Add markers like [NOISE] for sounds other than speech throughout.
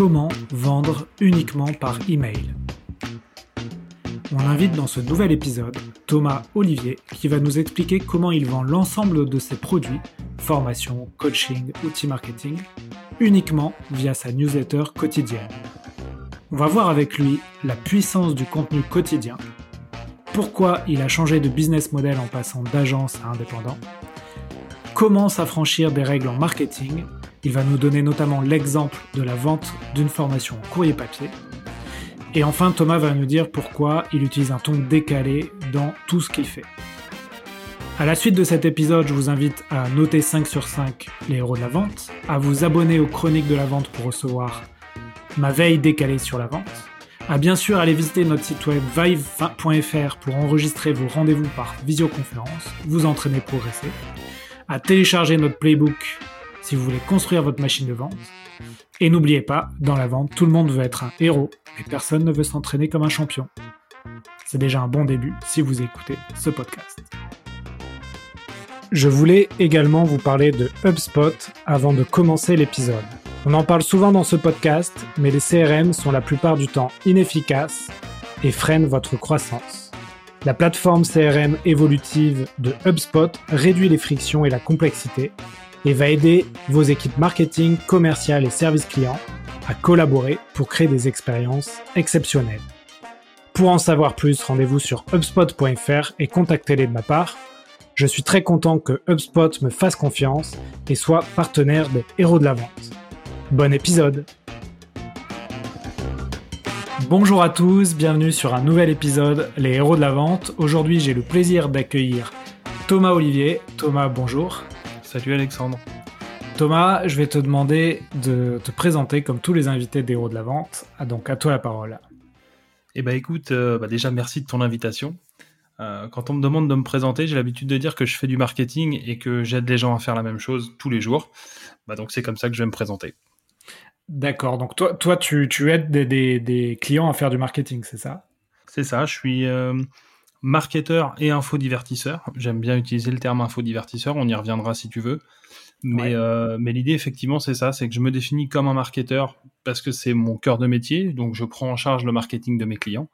Comment vendre uniquement par email On invite dans ce nouvel épisode Thomas Olivier qui va nous expliquer comment il vend l'ensemble de ses produits, formation, coaching, outils marketing, uniquement via sa newsletter quotidienne. On va voir avec lui la puissance du contenu quotidien, pourquoi il a changé de business model en passant d'agence à indépendant, comment s'affranchir des règles en marketing il va nous donner notamment l'exemple de la vente d'une formation en courrier papier. Et enfin, Thomas va nous dire pourquoi il utilise un ton décalé dans tout ce qu'il fait. À la suite de cet épisode, je vous invite à noter 5 sur 5 les héros de la vente, à vous abonner aux chroniques de la vente pour recevoir ma veille décalée sur la vente, à bien sûr aller visiter notre site web vive.fr pour enregistrer vos rendez-vous par visioconférence, vous entraîner, progresser, à télécharger notre playbook si vous voulez construire votre machine de vente. Et n'oubliez pas, dans la vente, tout le monde veut être un héros, mais personne ne veut s'entraîner comme un champion. C'est déjà un bon début si vous écoutez ce podcast. Je voulais également vous parler de HubSpot avant de commencer l'épisode. On en parle souvent dans ce podcast, mais les CRM sont la plupart du temps inefficaces et freinent votre croissance. La plateforme CRM évolutive de HubSpot réduit les frictions et la complexité et va aider vos équipes marketing, commerciales et services clients à collaborer pour créer des expériences exceptionnelles. Pour en savoir plus, rendez-vous sur hubspot.fr et contactez-les de ma part. Je suis très content que HubSpot me fasse confiance et soit partenaire des héros de la vente. Bon épisode Bonjour à tous, bienvenue sur un nouvel épisode Les héros de la vente. Aujourd'hui j'ai le plaisir d'accueillir Thomas Olivier. Thomas, bonjour. Salut Alexandre. Thomas, je vais te demander de te présenter comme tous les invités des héros de la vente. Ah, donc à toi la parole. Eh ben écoute, euh, bah, déjà merci de ton invitation. Euh, quand on me demande de me présenter, j'ai l'habitude de dire que je fais du marketing et que j'aide les gens à faire la même chose tous les jours. Bah, donc c'est comme ça que je vais me présenter. D'accord, donc toi, toi tu, aides des, clients à faire du marketing, c'est ça? C'est ça, je suis euh, marketeur et infodivertisseur. J'aime bien utiliser le terme infodivertisseur, on y reviendra si tu veux. Mais, euh, mais l'idée, effectivement, c'est ça, c'est que je me définis comme un marketeur parce que c'est mon cœur de métier, donc je prends en charge le marketing de mes clients.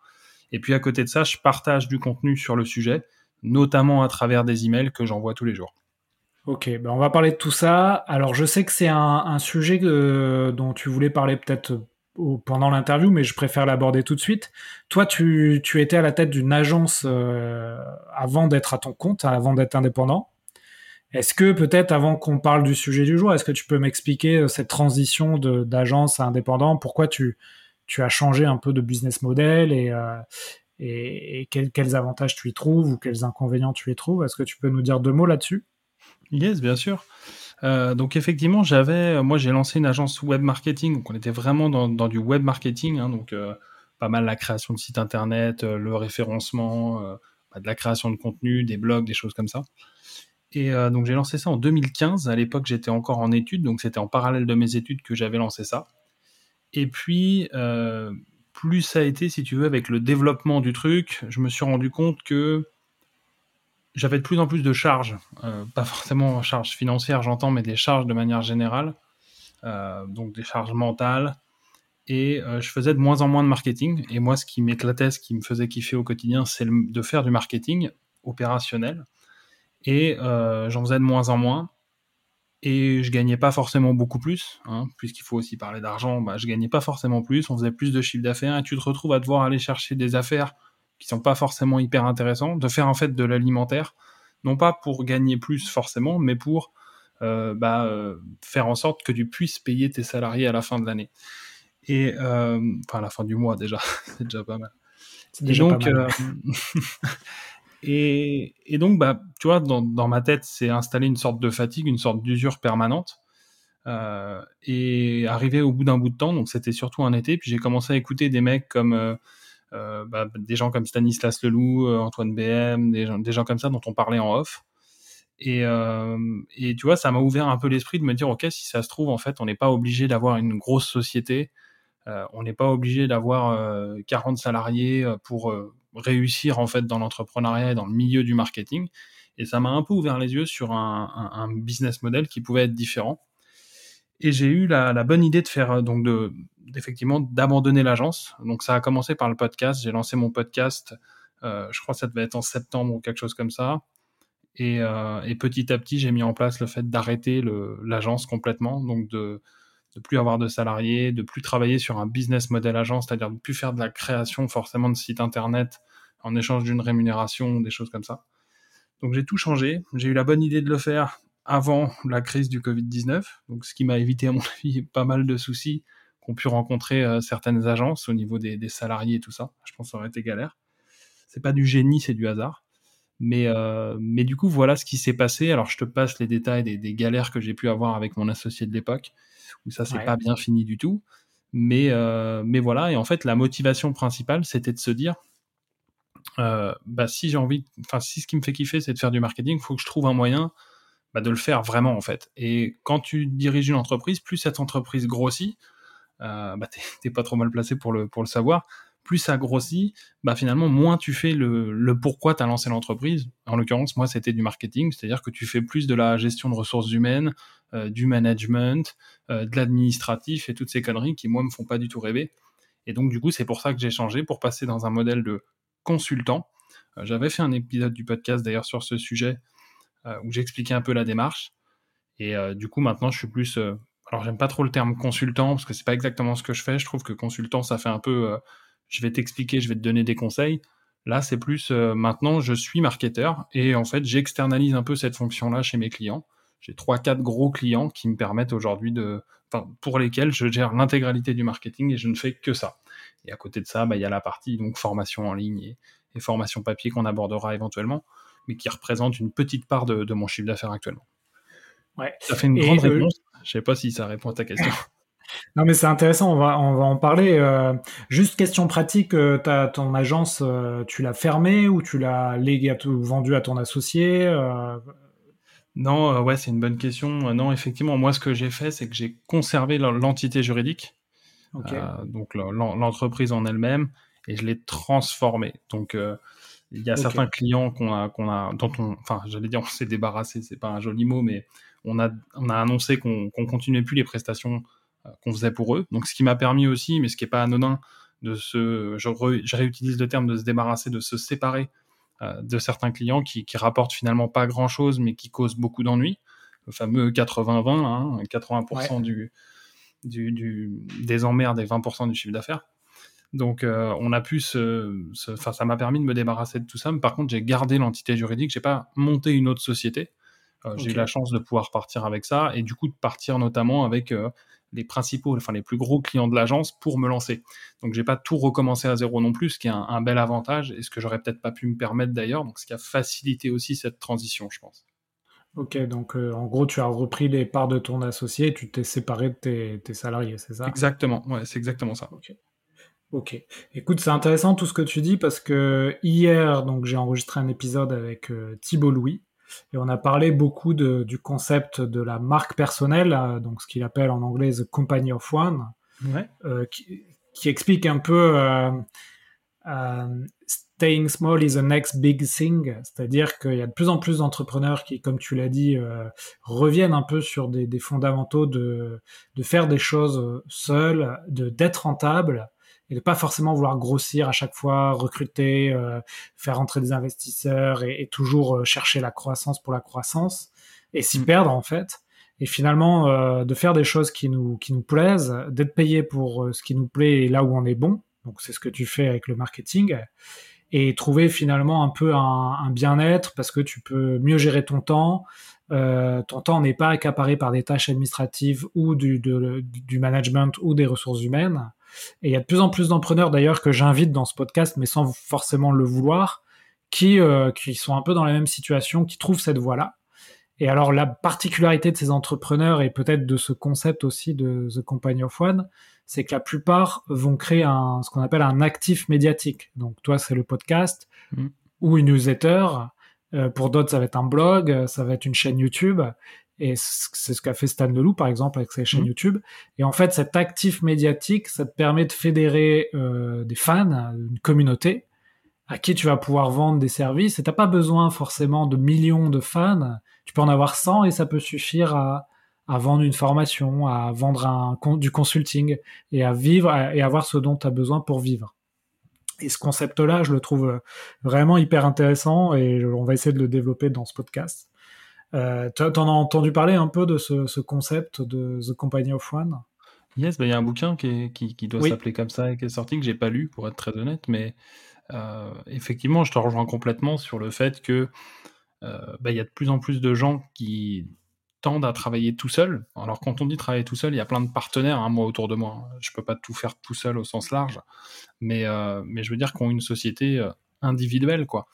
Et puis à côté de ça, je partage du contenu sur le sujet, notamment à travers des emails que j'envoie tous les jours. Ok, ben on va parler de tout ça. Alors je sais que c'est un, sujet dont tu voulais parler peut-être pendant l'interview, mais je préfère l'aborder tout de suite. Toi, tu, étais à la tête d'une agence euh, avant d'être à ton compte, avant d'être indépendant. Est-ce que peut-être avant qu'on parle du sujet du jour, est-ce que tu peux m'expliquer euh, cette transition d'agence à indépendant? Pourquoi tu, as changé un peu de business model et, euh, quels, avantages tu y trouves ou quels inconvénients tu y trouves? Est-ce que tu peux nous dire deux mots là-dessus? Yes, bien sûr. Euh, donc effectivement, j'avais, moi j'ai lancé une agence web marketing, donc on était vraiment dans, du web marketing, hein, donc euh, pas mal la création de sites internet, euh, le référencement, bah, de la création de contenu, des blogs, des choses comme ça. Et donc j'ai lancé ça en 2015. À l'époque, j'étais encore en études, donc c'était en parallèle de mes études que j'avais lancé ça. Et puis, plus ça a été, si tu veux, avec le développement du truc, je me suis rendu compte que j'avais de plus en plus de charges, euh, pas forcément charges financières, j'entends, mais des charges de manière générale, euh, donc des charges mentales. Et euh, je faisais de moins en moins de marketing. Et moi, ce qui m'éclatait, ce qui me faisait kiffer au quotidien, c'est de faire du marketing opérationnel. Et j'en faisais de moins en moins. Et je gagnais pas forcément beaucoup plus, hein, puisqu'il faut aussi parler d'argent. Bah, je gagnais pas forcément plus. On faisait plus de chiffre d'affaires. Et tu te retrouves à devoir aller chercher des affaires qui sont pas forcément hyper intéressants, de faire en fait de l'alimentaire, non pas pour gagner plus forcément, mais pour euh, bah, euh, faire en sorte que tu puisses payer tes salariés à la fin de l'année. Et euh, enfin à la fin du mois déjà, [LAUGHS] c'est déjà pas mal. Et donc, pas mal. [LAUGHS] et, et, donc, bah, tu vois, dans, dans ma tête, c'est installer une sorte de fatigue, une sorte d'usure permanente. et arrivé au bout d'un bout de temps, donc c'était surtout un été, puis j'ai commencé à écouter des mecs comme bah, des gens comme Stanislas Leloup, euh, Antoine BM, des gens, comme ça dont on parlait en off. Et, euh, et, tu vois, ça m'a ouvert un peu l'esprit de me dire, ok, si ça se trouve, en fait, on n'est pas obligé d'avoir une grosse société, on n'est pas obligé d'avoir 40 salariés pour réussir en fait dans l'entrepreneuriat et dans le milieu du marketing. Et ça m'a un peu ouvert les yeux sur un, business model qui pouvait être différent. Et j'ai eu la, la, bonne idée de faire donc de effectivement d'abandonner l'agence. Donc ça a commencé par le podcast. J'ai lancé mon podcast, euh, je crois que ça devait être en septembre ou quelque chose comme ça. Et, euh, et petit à petit, j'ai mis en place le fait d'arrêter l'agence complètement, donc de de plus avoir de salariés, de plus travailler sur un business model agence, c'est-à-dire de plus faire de la création forcément de sites internet en échange d'une rémunération, des choses comme ça. Donc j'ai tout changé. J'ai eu la bonne idée de le faire avant la crise du Covid-19, donc ce qui m'a évité à mon [LAUGHS] avis pas mal de soucis qu'ont pu rencontrer euh, certaines agences au niveau des, salariés et tout ça. Je pense que ça aurait été galère. C'est pas du génie, c'est du hasard. Mais, euh, mais du coup, voilà ce qui s'est passé. Alors, je te passe les détails des, des galères que j'ai pu avoir avec mon associé de l'époque, où ça s'est pas bien fini du tout. Mais, euh, mais voilà, et en fait, la motivation principale, c'était de se dire, bah, si j'ai envie, enfin, si ce qui me fait kiffer, c'est de faire du marketing, il faut que je trouve un moyen bah, de le faire vraiment, en fait. Et quand tu diriges une entreprise, plus cette entreprise grossit, euh, bah, [LAUGHS] t'es pas trop mal placé pour le, pour le savoir, plus ça grossit, bah finalement, moins tu fais le, le pourquoi tu as lancé l'entreprise. En l'occurrence, moi, c'était du marketing, c'est-à-dire que tu fais plus de la gestion de ressources humaines, euh, du management, euh, de l'administratif et toutes ces conneries qui, moi, me font pas du tout rêver. Et donc, du coup, c'est pour ça que j'ai changé, pour passer dans un modèle de consultant. Euh, j'avais fait un épisode du podcast d'ailleurs sur ce sujet où j'expliquais un peu la démarche. Et du coup, maintenant, je suis plus. alors, j'aime pas trop le terme consultant parce que c'est pas exactement ce que je fais. Je trouve que consultant, ça fait un peu. je vais t'expliquer, je vais te donner des conseils. Là, c'est plus maintenant, je suis marketeur et en fait, j'externalise un peu cette fonction-là chez mes clients. J'ai trois, quatre gros clients qui me permettent aujourd'hui de, enfin, pour lesquels je gère l'intégralité du marketing et je ne fais que ça. Et à côté de ça, bah, il y a la partie donc formation en ligne et, formation papier qu'on abordera éventuellement, mais qui représente une petite part de, mon chiffre d'affaires actuellement. Ouais. Ça fait une grande réponse. Je sais pas si ça répond à ta question. [LAUGHS] Non mais c'est intéressant, on va, on va en parler. Euh, juste question pratique, euh, ton agence, euh, tu l'as fermée ou tu l'as légué ou vendue à ton associé Non, ouais, c'est une bonne question. non, effectivement, moi ce que j'ai fait, c'est que j'ai conservé l'entité juridique euh, donc l'entreprise en elle-même, et je l'ai transformée. Donc euh, il y a certains clients qu'on a, qu'on a, dont on, enfin, j'allais dire, on s'est débarrassé, c'est pas un joli mot, mais on a, on a annoncé qu'on qu'on continuait plus les prestations euh, qu'on faisait pour eux. Donc, ce qui m'a permis aussi, mais ce qui est pas anodin, de se, je, réutilise le terme de se débarrasser, de se séparer de certains clients qui, qui rapportent finalement pas grand chose, mais qui causent beaucoup d'ennuis. Le fameux 80-20, hein, 80% du, du, des emmerdes et 20% du chiffre d'affaires. Donc, euh, on a pu se, ça m'a permis de me débarrasser de tout ça. Mais par contre, j'ai gardé l'entité juridique. J'ai pas monté une autre société. Euh, j'ai eu la chance de pouvoir partir avec ça et du coup de partir notamment avec euh, les principaux, enfin les plus gros clients de l'agence pour me lancer. Donc, j'ai pas tout recommencé à zéro non plus, ce qui est un, un bel avantage et ce que j'aurais peut-être pas pu me permettre d'ailleurs. Donc, ce qui a facilité aussi cette transition, je pense. Ok, donc euh, en gros, tu as repris les parts de ton associé et tu t'es séparé de tes, salariés, c'est ça? Exactement, ouais, c'est exactement ça. Ok. Écoute, c'est intéressant tout ce que tu dis parce que hier, donc j'ai enregistré un épisode avec euh, Thibault Louis et on a parlé beaucoup du concept de la marque personnelle, euh, donc ce qu'il appelle en anglais the company of one, qui, qui, explique un peu staying small is the next big thing, c'est-à-dire qu'il y a de plus en plus d'entrepreneurs qui, comme tu l'as dit, euh, reviennent un peu sur des, fondamentaux de, de faire des choses seuls, de d'être rentable et de pas forcément vouloir grossir à chaque fois, recruter, euh, faire entrer des investisseurs et, toujours euh, chercher la croissance pour la croissance et s'y mm. perdre en fait. Et finalement, de faire des choses qui nous qui nous plaisent, d'être payé pour ce qui nous plaît et là où on est bon. Donc c'est ce que tu fais avec le marketing et trouver finalement un peu un, bien-être parce que tu peux mieux gérer ton temps. Euh, ton temps n'est pas accaparé par des tâches administratives ou du, du management ou des ressources humaines. Et il y a de plus en plus d'entrepreneurs d'ailleurs que j'invite dans ce podcast, mais sans forcément le vouloir, qui, euh, qui sont un peu dans la même situation, qui trouvent cette voie-là. Et alors la particularité de ces entrepreneurs et peut-être de ce concept aussi de The Company of One, c'est que la plupart vont créer un, ce qu'on appelle un actif médiatique. Donc toi, c'est le podcast mm. ou une newsletter. Euh, pour d'autres, ça va être un blog, ça va être une chaîne YouTube. Et c'est ce qu'a fait Stan Leloup, par exemple, avec sa chaîne mm. YouTube. Et en fait, cet actif médiatique, ça te permet de fédérer euh, des fans, une communauté, à qui tu vas pouvoir vendre des services. Et t'as pas besoin forcément de millions de fans. Tu peux en avoir 100 et ça peut suffire à, à vendre une formation, à vendre un, du consulting et à vivre et avoir ce dont tu as besoin pour vivre. Et ce concept-là, je le trouve vraiment hyper intéressant et on va essayer de le développer dans ce podcast. Euh, tu en as entendu parler un peu de ce, concept de The Company of One? Yes, bah, il y a un bouquin qui, qui, doit s'appeler comme ça et qui est sorti que j'ai pas lu pour être très honnête, mais euh, effectivement, je te rejoins complètement sur le fait que euh, bah, il y a de plus en plus de gens qui tendent à travailler tout seul. Alors quand on dit travailler tout seul, il y a plein de partenaires, hein, moi autour de moi. Je peux pas tout faire tout seul au sens large, mais, mais je veux dire qu'on a une société individuelle, quoi.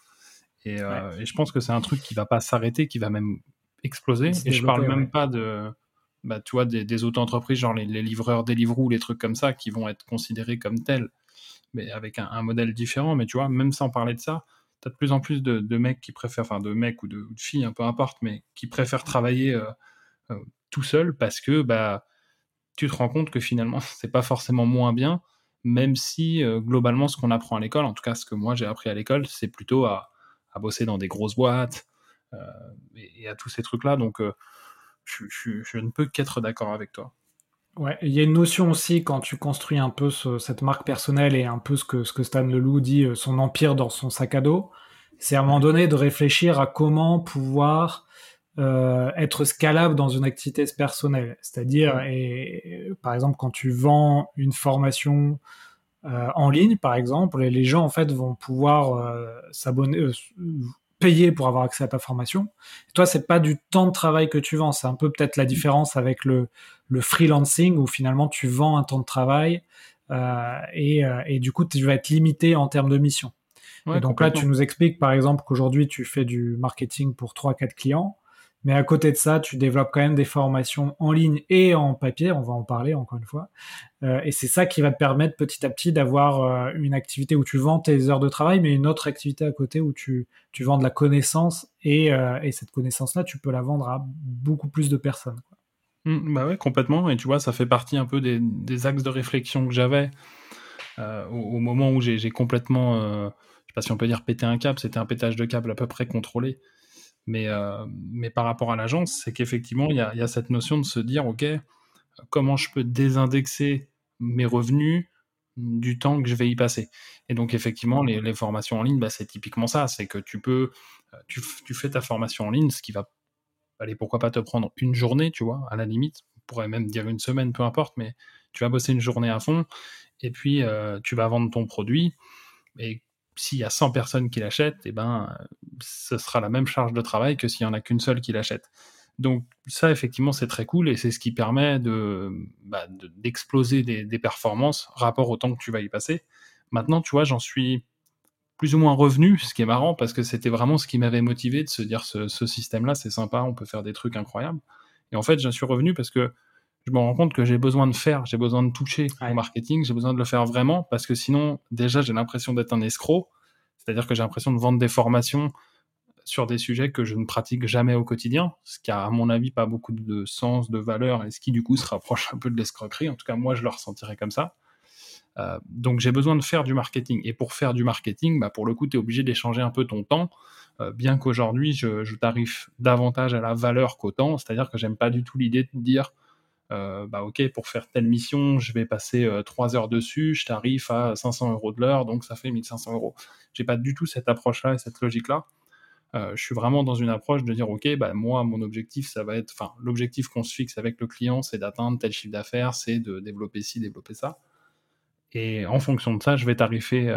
Et, et, je pense que c'est un truc qui va pas s'arrêter, qui va même exploser. Et je parle même pas de, bah, tu vois, des, auto-entreprises, genre les, livreurs Deliveroo, les trucs comme ça, qui vont être considérés comme tels, mais avec un, modèle différent. Mais tu vois, même sans parler de ça, tu as de plus en plus de, mecs qui préfèrent, enfin de mecs ou de, filles, hein, peu importe, mais qui préfèrent travailler euh, euh, tout seul parce que bah, tu te rends compte que finalement, [LAUGHS] c'est pas forcément moins bien, même si euh, globalement, ce qu'on apprend à l'école, en tout cas ce que moi j'ai appris à l'école, c'est plutôt à, à, bosser dans des grosses boîtes, euh, et, à tous ces trucs-là. Donc, euh, je, ne peux qu'être d'accord avec toi. Ouais, il y a une notion aussi quand tu construis un peu cette marque personnelle et un peu ce que, ce que Stan Leloup dit, euh, son empire dans son sac à dos, c'est à un moment donné de réfléchir à comment pouvoir être scalable dans une activité personnelle. C'est-à-dire, et, par exemple, quand tu vends une formation en ligne, par exemple, les gens en fait vont pouvoir s'abonner, payer pour avoir accès à ta formation. Et toi, c'est pas du temps de travail que tu vends. C'est un peu peut-être la différence avec le, le freelancing où finalement tu vends un temps de travail euh, et, euh, et, du coup tu vas être limité en termes de mission. et donc là, tu nous expliques par exemple qu'aujourd'hui tu fais du marketing pour 3-4 clients. Mais à côté de ça, tu développes quand même des formations en ligne et en papier, on va en parler encore une fois. Euh, et c'est ça qui va te permettre petit à petit d'avoir euh, une activité où tu vends tes heures de travail, mais une autre activité à côté où tu, tu vends de la connaissance et, euh, et cette connaissance-là, tu peux la vendre à beaucoup plus de personnes. Quoi. Mmh, bah complètement. Et tu vois, ça fait partie un peu des, axes de réflexion que j'avais au, au, moment où j'ai complètement, je sais pas si on peut dire péter un câble, c'était un pétage de câble à peu près contrôlé. Mais, euh, mais par rapport à l'agence, c'est qu'effectivement, il y a, cette notion de se dire, OK, comment je peux désindexer mes revenus du temps que je vais y passer. Et donc, effectivement, les, formations en ligne, bah, c'est typiquement ça. C'est que tu peux, euh, tu, tu, fais ta formation en ligne, ce qui va, allez, pourquoi pas te prendre une journée, tu vois, à la limite. On pourrait même dire une semaine, peu importe, mais tu vas bosser une journée à fond et puis euh, tu vas vendre ton produit. Et s'il y a 100 personnes qui l'achètent, eh ben, ce sera la même charge de travail que s'il y en a qu'une seule qui l'achète. Donc ça, effectivement, c'est très cool et c'est ce qui permet de, bah, d'exploser des, performances rapport au temps que tu vas y passer. Maintenant, tu vois, j'en suis plus ou moins revenu, ce qui est marrant parce que c'était vraiment ce qui m'avait motivé de se dire ce système-là, c'est sympa, on peut faire des trucs incroyables. Et en fait, j'en suis revenu parce que je me rends compte que j'ai besoin de faire, j'ai besoin de toucher au marketing, j'ai besoin de le faire vraiment parce que sinon, déjà, j'ai l'impression d'être un escroc. C'est-à-dire que j'ai l'impression de vendre des formations sur des sujets que je ne pratique jamais au quotidien, ce qui a, à mon avis, pas beaucoup de sens, de valeur, et ce qui, du coup, se rapproche un peu de l'escroquerie. En tout cas, moi, je le ressentirais comme ça. Euh, donc, j'ai besoin de faire du marketing. Et pour faire du marketing, bah, pour le coup, tu es obligé d'échanger un peu ton temps, euh, bien qu'aujourd'hui, je, je tarife davantage à la valeur qu'au temps. C'est-à-dire que j'aime pas du tout l'idée de dire euh, bah ok, pour faire telle mission, je vais passer euh, trois 3 heures dessus, je t'arrive à 500 euros de l'heure, donc ça fait 1500 euros. J'ai pas du tout cette approche-là et cette logique-là. Euh, je suis vraiment dans une approche de dire ok, bah moi mon objectif ça va être, enfin l'objectif qu'on se fixe avec le client, c'est d'atteindre tel chiffre d'affaires, c'est de développer ci, développer ça. Et en fonction de ça, je vais tarifer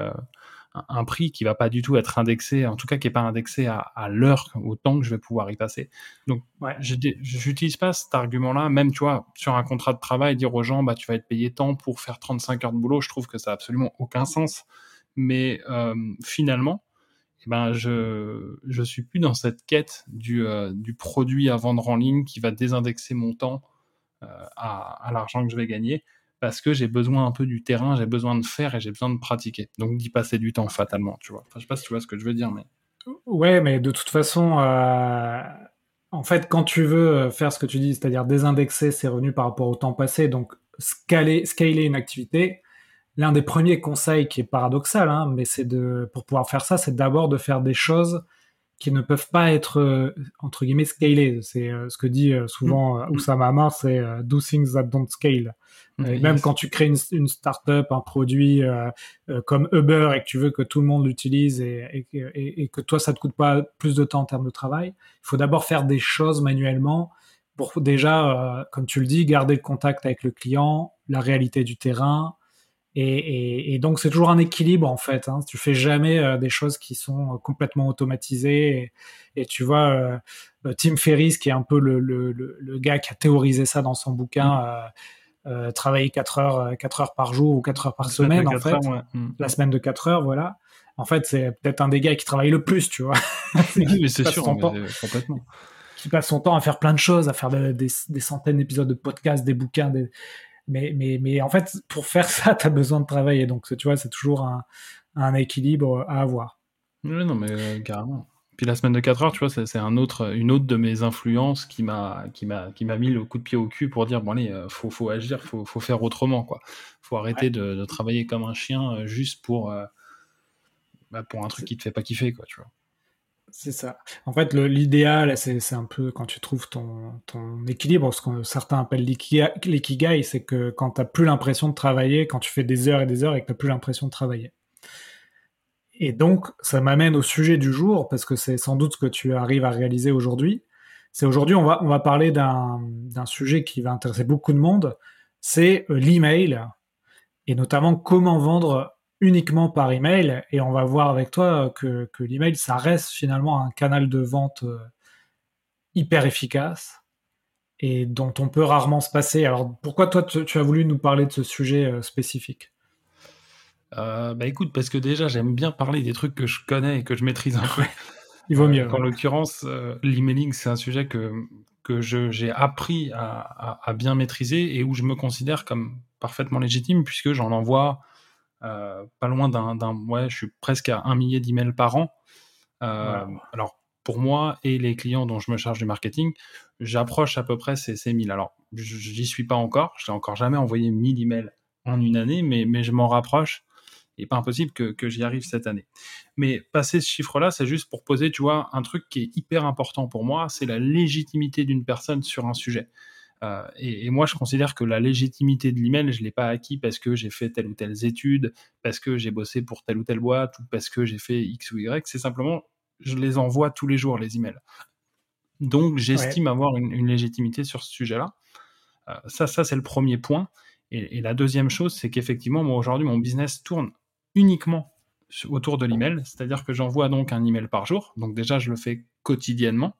un prix qui va pas du tout être indexé, en tout cas qui est pas indexé à, l'heure, au temps que je vais pouvoir y passer. Donc, ouais. j'utilise pas cet argument-là, même, tu vois, sur un contrat de travail, dire aux gens, bah, tu vas être payé tant pour faire 35 heures de boulot, je trouve que ça a absolument aucun sens. Mais euh, finalement, eh ben, je, je suis plus dans cette quête du, euh, du produit à vendre en ligne qui va désindexer mon temps euh, à, à l'argent que je vais gagner parce que j'ai besoin un peu du terrain, j'ai besoin de faire et j'ai besoin de pratiquer. Donc d'y passer du temps fatalement, tu vois. Enfin, je sais pas si tu vois ce que je veux dire, mais. Ouais, mais de toute façon, euh, en fait, quand tu veux euh, faire ce que tu dis, c'est-à-dire désindexer ses revenus par rapport au temps passé, donc scaler, une activité, l'un des premiers conseils qui est paradoxal, hein, mais c'est de, pour pouvoir faire ça, c'est d'abord de faire des choses qui ne peuvent pas être euh, entre guillemets scalés. C'est euh, ce que dit euh, souvent mm. Oussama c'est do things that don't scale. Mm. même quand tu crées une, une startup, un produit comme Uber et que tu veux que tout le monde l'utilise et, et, et, que toi ça te coûte pas plus de temps en termes de travail, il faut d'abord faire des choses manuellement pour déjà, comme tu le dis, garder le contact avec le client, la réalité du terrain, et, et, donc c'est toujours un équilibre en fait. Hein. Tu fais jamais euh, des choses qui sont euh, complètement automatisées. Et, tu vois, euh, Tim Ferriss, qui est un peu le, le, le, gars qui a théorisé ça dans son bouquin, mm. travailler 4 heures, 4 heures par jour ou 4 heures par semaine en fait. Mm. La semaine de 4 heures, voilà. En fait, c'est peut-être un des gars qui travaille le plus, tu vois. [LAUGHS] oui, mais c'est sûr, complètement. Qui passe son temps à faire plein de choses, à faire des, des centaines d'épisodes de podcasts, des bouquins, des, mais, mais, mais en fait, pour faire ça, tu as besoin de travailler. Donc, tu vois, c'est toujours un, un, équilibre à avoir. Oui, non, mais euh, carrément. Puis la semaine de 4 heures, tu vois, c'est un autre, une autre de mes influences qui m'a, qui m'a, qui m'a mis le coup de pied au cul pour dire bon allez, euh, faut, faut agir, faut, faut faire autrement quoi. Faut arrêter de, de, travailler comme un chien euh, juste pour, bah, pour un truc qui te fait pas kiffer quoi, tu vois. C'est ça. En fait, l'idéal, c'est un peu quand tu trouves ton, équilibre, ce que certains appellent l'ikigai, c'est que quand tu n'as plus l'impression de travailler, quand tu fais des heures et des heures et que tu n'as plus l'impression de travailler. Et donc, ça m'amène au sujet du jour, parce que c'est sans doute ce que tu arrives à réaliser aujourd'hui. C'est aujourd'hui, on va, on va parler d'un sujet qui va intéresser beaucoup de monde, c'est euh, l'email, et notamment comment vendre uniquement par email et on va voir avec toi que, que l'email ça reste finalement un canal de vente euh, hyper efficace et dont on peut rarement se passer. Alors pourquoi toi tu, as voulu nous parler de ce sujet euh, spécifique? Euh, bah écoute, parce que déjà j'aime bien parler des trucs que je connais et que je maîtrise un peu. Il vaut mieux. en l'occurrence, l'emailing c'est un sujet que, que j'ai appris à, à, bien maîtriser et où je me considère comme parfaitement légitime puisque j'en envoie euh, pas loin d'un, ouais, je suis presque à un millier d'emails par an. Euh, alors pour moi et les clients dont je me charge du marketing, j'approche à peu près ces, ces 1000. Alors, j'y suis pas encore, je n'ai encore jamais envoyé 1000 emails en une année, mais, mais je m'en rapproche. Il pas impossible que, que j'y arrive cette année. Mais passer ce chiffre-là, c'est juste pour poser, tu vois, un truc qui est hyper important pour moi, c'est la légitimité d'une personne sur un sujet. Euh, et, moi, je considère que la légitimité de l'email, je ne l'ai pas acquis parce que j'ai fait telle ou telle étude, parce que j'ai bossé pour telle ou telle boîte, ou parce que j'ai fait X ou Y. C'est simplement, je les envoie tous les jours, les emails. Donc, j'estime avoir une, légitimité sur ce sujet-là. Euh, ça, ça c'est le premier point. Et, la deuxième chose, c'est qu'effectivement, moi, aujourd'hui, mon business tourne uniquement autour de l'email. C'est-à-dire que j'envoie donc un email par jour. Donc, déjà, je le fais quotidiennement.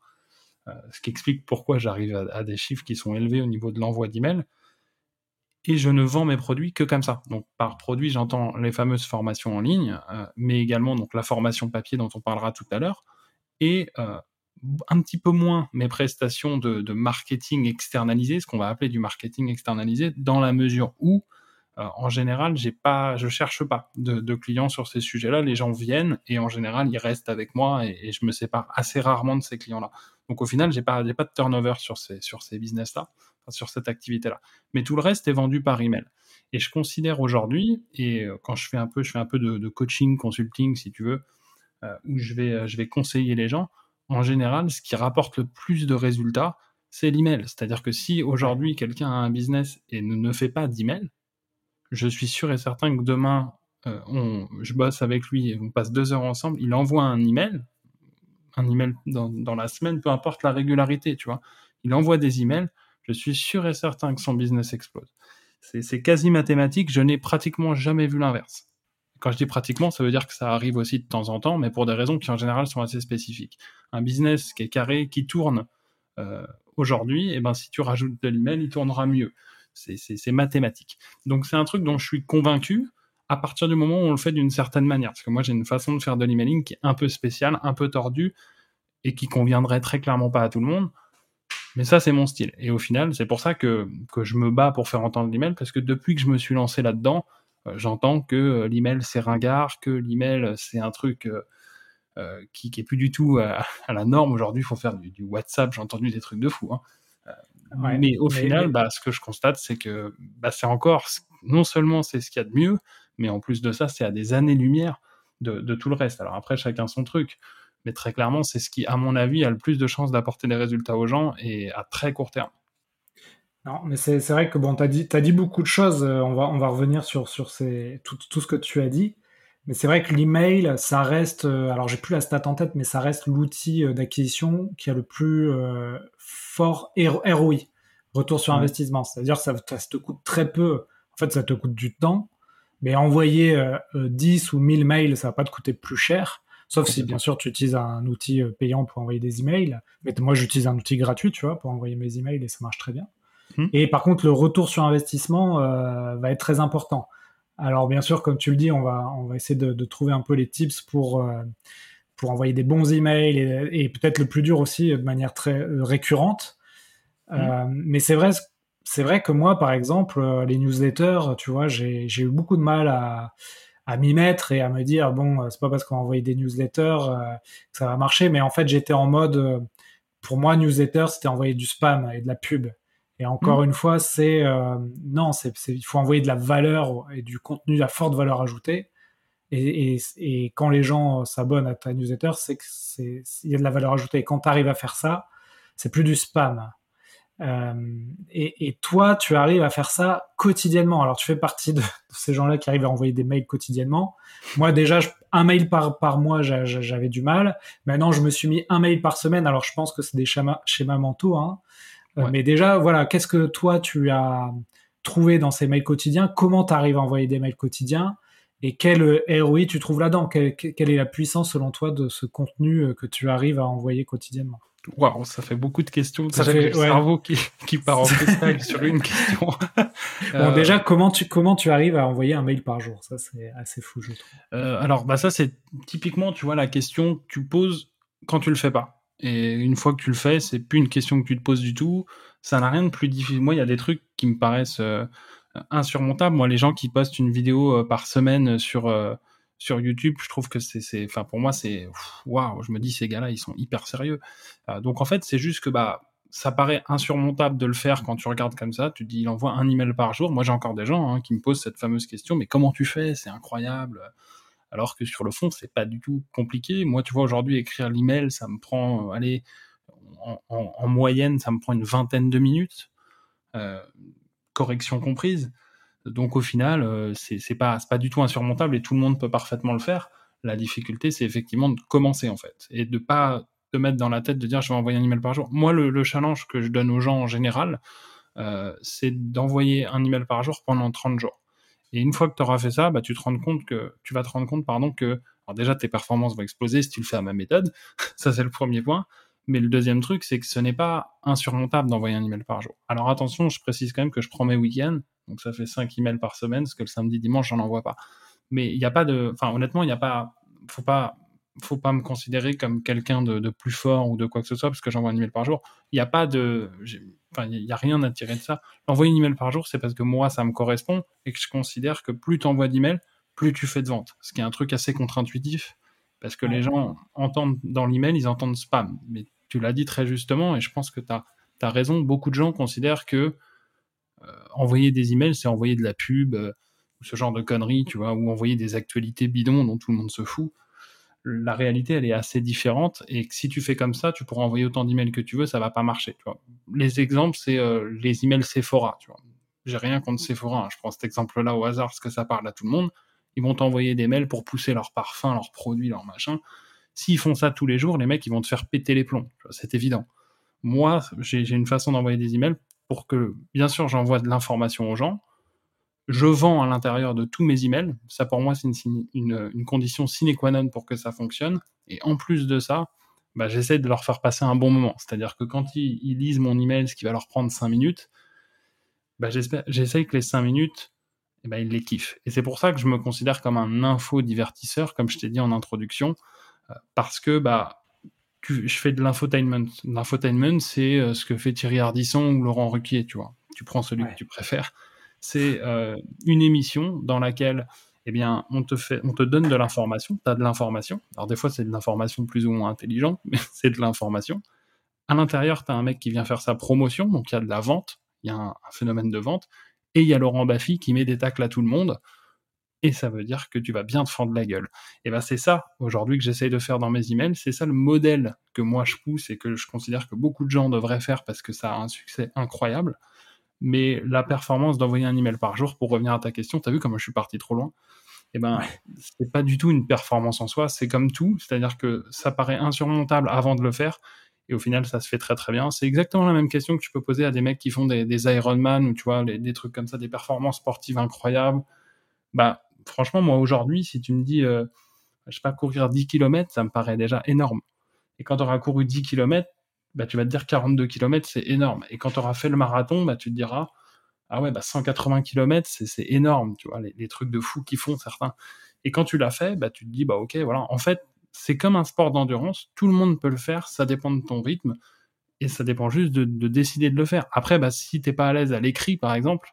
Euh, ce qui explique pourquoi j'arrive à, des chiffres qui sont élevés au niveau de l'envoi d'emails. Et je ne vends mes produits que comme ça. Donc par produit, j'entends les fameuses formations en ligne, euh, mais également donc la formation papier dont on parlera tout à l'heure, et euh, un petit peu moins mes prestations de, marketing externalisé, ce qu'on va appeler du marketing externalisé, dans la mesure où en général, j'ai pas, je cherche pas de, clients sur ces sujets-là. Les gens viennent et en général, ils restent avec moi et, et je me sépare assez rarement de ces clients-là. Donc au final, j'ai pas, pas de turnover sur ces, sur ces business-là, sur cette activité-là. Mais tout le reste est vendu par email. Et je considère aujourd'hui, et euh, quand je fais un peu, je fais un peu de, coaching, consulting, si tu veux, euh, où je vais, euh, je vais conseiller les gens, en général, ce qui rapporte le plus de résultats, c'est l'email. C'est-à-dire que si aujourd'hui quelqu'un a un business et ne, ne fait pas d'email, je suis sûr et certain que demain, on, je bosse avec lui et on passe deux heures ensemble, il envoie un email, un email dans, dans, la semaine, peu importe la régularité, tu vois. Il envoie des emails, je suis sûr et certain que son business explose. C'est quasi mathématique, je n'ai pratiquement jamais vu l'inverse. Quand je dis pratiquement, ça veut dire que ça arrive aussi de temps en temps, mais pour des raisons qui en général sont assez spécifiques. Un business qui est carré, qui tourne euh, aujourd'hui, et eh ben si tu rajoutes de l'email, il tournera mieux. C'est mathématique. Donc c'est un truc dont je suis convaincu, à partir du moment où on le fait d'une certaine manière. Parce que moi, j'ai une façon de faire de l'emailing qui est un peu spéciale, un peu tordue, et qui conviendrait très clairement pas à tout le monde. Mais ça, c'est mon style. Et au final, c'est pour ça que, que je me bats pour faire entendre l'email, parce que depuis que je me suis lancé là-dedans, euh, j'entends que euh, l'email, c'est ringard, que l'email, c'est un truc euh, qui, qui est plus du tout à, la norme. Aujourd'hui, il faut faire du, WhatsApp. J'ai entendu des trucs de fou. Hein. mais au final, Bah, ce que je constate, c'est que bah, c'est encore, non seulement c'est ce qu'il y a de mieux, mais en plus de ça, c'est à des années-lumière de, tout le reste. Alors après, chacun son truc. mais très clairement, c'est ce qui, à mon avis, a le plus de chances d'apporter des résultats aux gens et à très court terme. Non, mais c'est vrai que bon, tu as dit, as dit beaucoup de choses. Euh, on, va, on va revenir sur, sur ces, tout, tout ce que tu as dit. Mais c'est vrai que l'email, ça reste, euh, alors j'ai plus la stat en tête, mais ça reste l'outil euh, d'acquisition qui a le plus fort ROI, retour sur investissement. C'est-à-dire que ça, ça, te coûte très peu. En fait, ça te coûte du temps. Mais envoyer 10 ou 1000 mails, ça va pas te coûter plus cher. Sauf si, bien sûr, tu utilises un outil payant pour envoyer des emails. Mais moi, j'utilise un outil gratuit, tu vois, pour envoyer mes emails et ça marche très bien. Hmm. Et par contre, le retour sur investissement euh, va être très important. Alors bien sûr, comme tu le dis, on va, on va essayer de, de trouver un peu les tips pour, euh, pour envoyer des bons emails et, et peut-être le plus dur aussi de manière très euh, récurrente. Hmm. Euh, mais c'est vrai, c'est vrai que moi, par exemple, euh, les newsletters, tu vois, j'ai eu beaucoup de mal à, à m'y mettre et à me dire bon, c'est pas parce qu'on va envoyer des newsletters que ça va marcher. Mais en fait, j'étais en mode, pour moi, newsletter, c'était envoyer du spam et de la pub. Et encore mmh. une fois, c'est euh, non, c'est il faut envoyer de la valeur et du contenu à forte valeur ajoutée. Et, et, et quand les gens s'abonnent à ta newsletter, c'est que c'est il y a de la valeur ajoutée. Et quand tu arrives à faire ça, c'est plus du spam. Euh, et, et, toi, tu arrives à faire ça quotidiennement. Alors, tu fais partie de, ces gens-là qui arrivent à envoyer des mails quotidiennement. Moi, déjà, un mail par, par mois, j'avais du mal. Maintenant, je me suis mis un mail par semaine. Alors, je pense que c'est des schémas, schémas mentaux. Hein. Euh, mais déjà, voilà, qu'est-ce que toi tu as trouvé dans ces mails quotidiens? Comment tu arrives à envoyer des mails quotidiens? Et quel euh, ROI tu trouves là-dedans? Quelle, est la puissance selon toi de ce contenu que tu arrives à envoyer quotidiennement? Waouh, ça fait beaucoup de questions. Ça fait le cerveau qui, qui part en [LAUGHS] freestyle sur une question. bon, déjà, comment tu comment tu arrives à envoyer un mail par jour? Ça, c'est assez fou, je trouve. Euh, alors, bah ça, c'est typiquement, tu vois, la question que tu poses quand tu le fais pas. Et une fois que tu le fais, c'est plus une question que tu te poses du tout. Ça n'a rien de plus difficile. Moi, il y a des trucs qui me paraissent euh, insurmontables. Moi, les gens qui postent une vidéo euh, par semaine sur euh, sur YouTube, je trouve que c'est, enfin pour moi, c'est waouh. Je me dis ces gars-là, ils sont hyper sérieux. donc en fait, c'est juste que bah ça paraît insurmontable de le faire quand tu regardes comme ça. Tu dis, il envoie un email par jour. Moi, j'ai encore des gens hein, qui me posent cette fameuse question, mais comment tu fais? C'est incroyable alors que sur le fond, c'est pas du tout compliqué. Moi, tu vois, aujourd'hui, écrire l'email, ça me prend, euh, allez, en, moyenne, ça me prend une vingtaine de minutes, euh, correction comprise. Donc, au final, euh, c'est pas, pas du tout insurmontable et tout le monde peut parfaitement le faire. La difficulté, c'est effectivement de commencer, en fait, et de pas te mettre dans la tête de dire je vais envoyer un email par jour. Moi, le, challenge que je donne aux gens en général, c'est d'envoyer un email par jour pendant 30 jours. Et une fois que tu auras fait ça, bah, tu te rends compte que tu vas te rendre compte pardon que alors déjà tes performances vont exploser si tu le fais à ma méthode. [LAUGHS] ça c'est le premier point. Mais le deuxième truc, c'est que ce n'est pas insurmontable d'envoyer un email par jour. Alors attention, je précise quand même que je prends mes week-ends, donc ça fait 5 emails par semaine, parce que le samedi, dimanche, j'en envoie pas. Mais il n'y a pas de, enfin honnêtement, il n'y a pas, faut pas, faut pas me considérer comme quelqu'un de, de, plus fort ou de quoi que ce soit parce que j'envoie un email par jour. Il n'y a pas de, enfin, il n'y a rien à tirer de ça. Envoyer un email par jour, c'est parce que moi, ça me correspond et que je considère que plus tu envoies d'emails, plus tu fais de ventes. Ce qui est un truc assez contre-intuitif parce que les gens entendent dans l'email, ils entendent spam. Mais tu l'as dit très justement et je pense que tu as, as, raison. Beaucoup de gens considèrent que envoyer des emails, c'est envoyer de la pub, euh, ou ce genre de conneries, tu vois, ou envoyer des actualités bidons dont tout le monde se fout la réalité, elle est assez différente et si tu fais comme ça, tu pourras envoyer autant d'emails que tu veux, ça va pas marcher. Les exemples, c'est euh, les emails Sephora. Tu vois. J'ai rien contre Sephora. Hein. Je prends cet exemple-là au hasard parce que ça parle à tout le monde. Ils vont t'envoyer des mails pour pousser leurs parfums, leurs produits, leurs machins. S'ils font ça tous les jours, les mecs, ils vont te faire péter les plombs. C'est évident. Moi, j'ai une façon d'envoyer des emails pour que, bien sûr, j'envoie de l'information aux gens, je vends à l'intérieur de tous mes emails. Ça, pour moi, c'est une, condition sine qua non pour que ça fonctionne. Et en plus de ça, bah, j'essaie de leur faire passer un bon moment. C'est-à-dire que quand ils, lisent mon email, ce qui va leur prendre 5 minutes, bah, j'essaie que les 5 minutes, eh ben, ils les kiffent. Et c'est pour ça que je me considère comme un info-divertisseur, comme je t'ai dit en introduction, euh, parce que bah, je fais de l'infotainment. L'infotainment, c'est euh, ce que fait Thierry Ardisson ou Laurent Ruquier, tu vois. Tu prends celui que tu préfères c'est euh, une émission dans laquelle eh bien, on te, fait, on te donne de l'information, tu as de l'information. Alors des fois, c'est de l'information plus ou moins intelligente, mais [LAUGHS] c'est de l'information. À l'intérieur, tu as un mec qui vient faire sa promotion, donc il y a de la vente, il y a un, phénomène de vente, et il y a Laurent Baffy qui met des tacles à tout le monde, et ça veut dire que tu vas bien te fendre la gueule. Et ben c'est ça aujourd'hui que j'essaye de faire dans mes emails, c'est ça le modèle que moi je pousse et que je considère que beaucoup de gens devraient faire parce que ça a un succès incroyable. Mais la performance d'envoyer un email par jour, pour revenir à ta question, tu as vu comment je suis parti trop loin? Et eh ben, c'est pas du tout une performance en soi, c'est comme tout, c'est-à-dire que ça paraît insurmontable avant de le faire, et au final, ça se fait très très bien. C'est exactement la même question que tu peux poser à des mecs qui font des, des Ironman ou tu vois, des trucs comme ça, des performances sportives incroyables. Bah, franchement, moi aujourd'hui, si tu me dis, euh, je sais pas, courir 10 km, ça me paraît déjà énorme. Et quand tu auras couru 10 km, bah, tu vas te dire 42 km, c'est énorme. Et quand tu auras fait le marathon, bah, tu te diras, ah ouais, bah 180 km, c'est énorme, tu vois, les, trucs de fou qu'ils font certains. Et quand tu l'as fait, bah tu te dis, bah ok, voilà, en fait, c'est comme un sport d'endurance, tout le monde peut le faire, ça dépend de ton rythme, et ça dépend juste de, décider de le faire. Après, bah si t'es pas à l'aise à l'écrit, par exemple,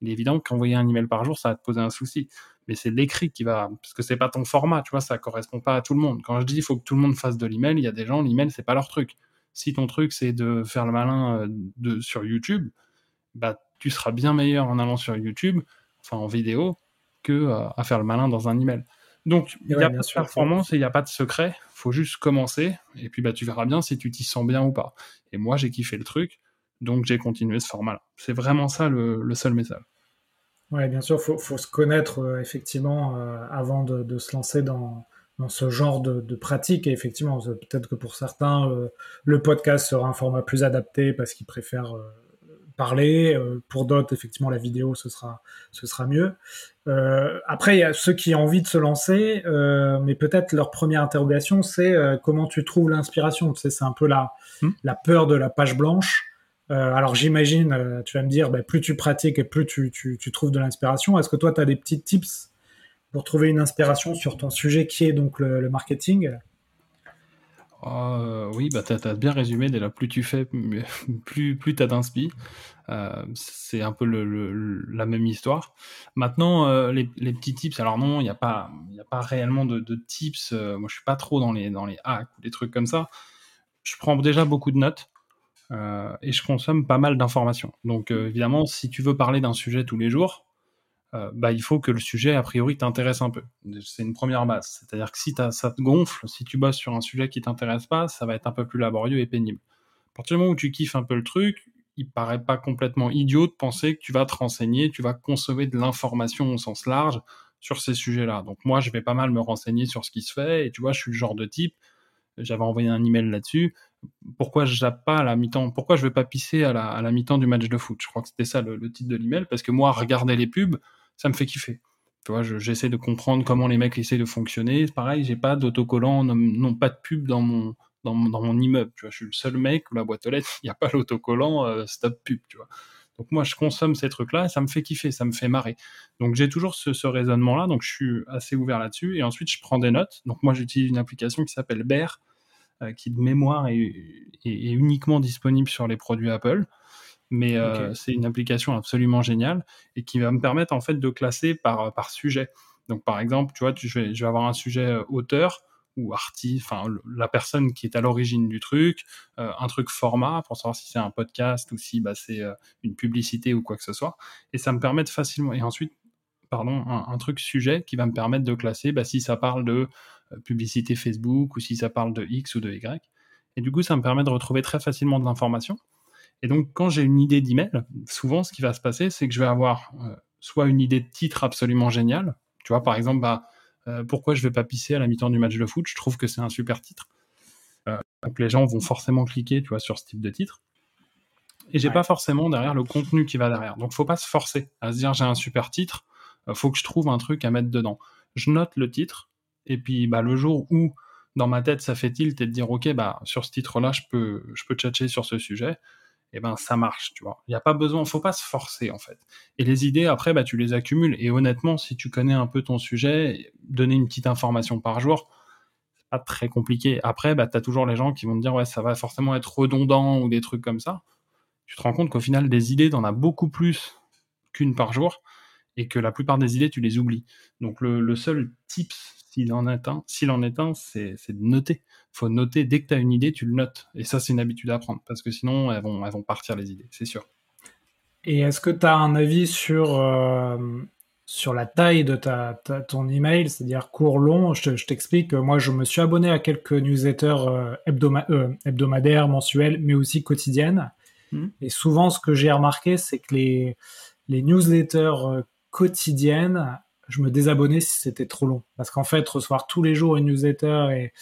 il est évident qu'envoyer un email par jour, ça va te poser un souci. Mais c'est l'écrit qui va, parce que c'est pas ton format, tu vois, ça correspond pas à tout le monde. Quand je dis il faut que tout le monde fasse de l'email, il y a des gens, l'email c'est pas leur truc. Si ton truc c'est de faire le malin euh, de, sur YouTube, bah tu seras bien meilleur en allant sur YouTube, enfin en vidéo, que euh, à faire le malin dans un email. Donc, il n'y a pas de performance et il n'y a pas de secret. faut juste commencer. Et puis, bah, tu verras bien si tu t'y sens bien ou pas. Et moi, j'ai kiffé le truc. Donc, j'ai continué ce format-là. C'est vraiment ça le, seul message. Oui, bien sûr, il faut, se connaître euh, effectivement euh, avant de, se lancer dans, ce genre de, pratique. Et effectivement, peut-être que pour certains, le podcast sera un format plus adapté parce qu'ils préfèrent parler. Euh, pour d'autres, effectivement, la vidéo, ce sera, ce sera mieux. Euh, après, il y a ceux qui ont envie de se lancer, euh, mais peut-être leur première interrogation, c'est comment tu trouves l'inspiration? Tu sais, c'est un peu la, hmm. la peur de la page blanche. Alors j'imagine, tu vas me dire, bah, plus tu pratiques et plus tu, trouves de l'inspiration. Est-ce que toi, tu as des petits tips pour trouver une inspiration sur ton sujet qui est donc le marketing? Ah, oui, bah, tu as, bien résumé. Déjà, plus tu fais, [LAUGHS] plus, plus tu as d'inspi. Euh, c'est un peu la même histoire. Maintenant, euh, les, petits tips. Alors, non, il n'y a, pas, réellement de, tips. Euh, moi, je suis pas trop dans les, dans les hacks ou des trucs comme ça. Je prends déjà beaucoup de notes. Et je consomme pas mal d'informations. Donc, évidemment, si tu veux parler d'un sujet tous les jours, euh, bah, il faut que le sujet, a priori, t'intéresse un peu. C'est une première base. C'est-à-dire que si ça te gonfle, si tu bosses sur un sujet qui t'intéresse pas, ça va être un peu plus laborieux et pénible. À partir du moment où tu kiffes un peu le truc, il paraît pas complètement idiot de penser que tu vas te renseigner, tu vas consommer de l'information au sens large sur ces sujets-là. Donc moi, je vais pas mal me renseigner sur ce qui se fait, et tu vois, je suis le genre de type, j'avais envoyé un email là-dessus, pourquoi je pas à la mi-temps, pourquoi je vais pas pisser à la, mi-temps du match de foot? Je crois que c'était ça le, titre de l'email, parce que moi, regarder les pubs, ça me fait kiffer. Tu vois, j'essaie de comprendre comment les mecs essaient de fonctionner. Pareil, j'ai pas d'autocollant, non, pas de pub dans mon, dans, mon immeuble. Tu vois, je suis le seul mec où la boîte aux lettres, il n'y a pas l'autocollant euh, stop pub, tu vois. Donc moi, je consomme ces trucs-là ça me fait kiffer, ça me fait marrer. Donc j'ai toujours ce, raisonnement-là, donc je suis assez ouvert là-dessus. Et ensuite, je prends des notes. Donc moi, j'utilise une application qui s'appelle Bear, qui de mémoire est, est, uniquement disponible sur les produits Apple mais euh, c'est une application absolument géniale et qui va me permettre en fait de classer par, par sujet. Donc par exemple, tu vois, je, vais, je vais avoir un sujet euh, auteur ou artiste, enfin la personne qui est à l'origine du truc, euh, un truc format pour savoir si c'est un podcast ou si bah, c'est une publicité ou quoi que ce soit. Et ça me permet de facilement. Et ensuite, pardon, un, truc sujet qui va me permettre de classer bah, si ça parle de publicité Facebook ou si ça parle de X ou de Y. Et du coup, ça me permet de retrouver très facilement de l'information. Et donc, quand j'ai une idée d'email, souvent, ce qui va se passer, c'est que je vais avoir euh, soit une idée de titre absolument géniale. Tu vois, par exemple, bah, euh, pourquoi je vais pas pisser à la mi-temps du match de foot? Je trouve que c'est un super titre. Euh, donc, les gens vont forcément cliquer, tu vois, sur ce type de titre. Et j'ai pas forcément derrière le contenu qui va derrière. Donc, faut pas se forcer à se dire j'ai un super titre, faut que je trouve un truc à mettre dedans. Je note le titre, et puis bah, le jour où dans ma tête ça fait tilt et de dire ok bah sur ce titre là je peux je peux tchatcher sur ce sujet eh ben ça marche, tu vois. Il n'y a pas besoin, faut pas se forcer en fait. Et les idées après, bah tu les accumules. Et honnêtement, si tu connais un peu ton sujet, donner une petite information par jour, c'est pas très compliqué. Après, bah as toujours les gens qui vont te dire ouais ça va forcément être redondant ou des trucs comme ça. Tu te rends compte qu'au final des idées, t'en as beaucoup plus qu'une par jour et que la plupart des idées tu les oublies. Donc le, le seul tips s'il en est un, s'il en est un, c'est de noter. faut noter, dès que tu as une idée, tu le notes. Et ça, c'est une habitude à prendre, parce que sinon, elles vont, elles vont partir les idées, c'est sûr. Et est-ce que tu as un avis sur euh, sur la taille de ta, ton email, c'est-à-dire court, long? Je, t'explique. Moi, je me suis abonné à quelques newsletters euh, euh, hebdomadaires, mensuelles, mais aussi quotidiennes. Hmm. Et souvent, ce que j'ai remarqué, c'est que les, les newsletters quotidiennes, je me désabonnais si c'était trop long. Parce qu'en fait, recevoir tous les jours une newsletter et,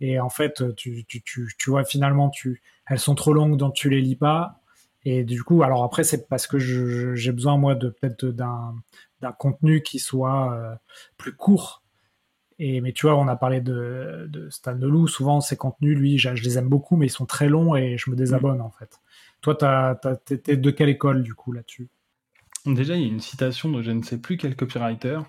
et en fait, tu, tu, tu, tu vois, finalement, tu, elles sont trop longues, donc tu les lis pas. Et du coup, alors après, c'est parce que j'ai besoin, moi, de peut-être d'un contenu qui soit euh, plus court. Et, mais tu vois, on a parlé de, de Stan Leloup. Souvent, ces contenus, lui, je, les aime beaucoup, mais ils sont très longs et je me désabonne, en fait. Toi, t'es de quelle école, du coup, là-dessus? Déjà, il y a une citation de je ne sais plus quel copywriter.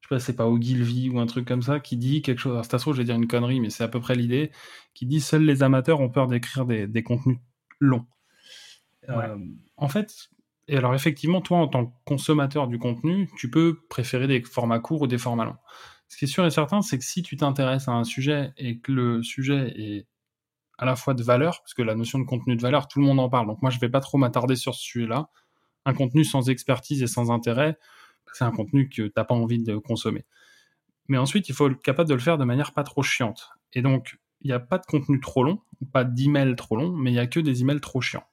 Je sais pas, c'est pas Ogilvy ou un truc comme ça, qui dit quelque chose. Alors, c'est je vais dire une connerie, mais c'est à peu près l'idée. Qui dit seuls les amateurs ont peur d'écrire des, des contenus longs. Euh, en fait, et alors effectivement, toi, en tant que consommateur du contenu, tu peux préférer des formats courts ou des formats longs. Ce qui est sûr et certain, c'est que si tu t'intéresses à un sujet et que le sujet est à la fois de valeur, parce que la notion de contenu de valeur, tout le monde en parle, donc moi je vais pas trop m'attarder sur ce sujet-là. Un contenu sans expertise et sans intérêt, c'est un contenu que tu n'as pas envie de consommer. Mais ensuite, il faut être capable de le faire de manière pas trop chiante. Et donc, il n'y a pas de contenu trop long, pas d'email trop long, mais il n'y a que des emails trop chiants.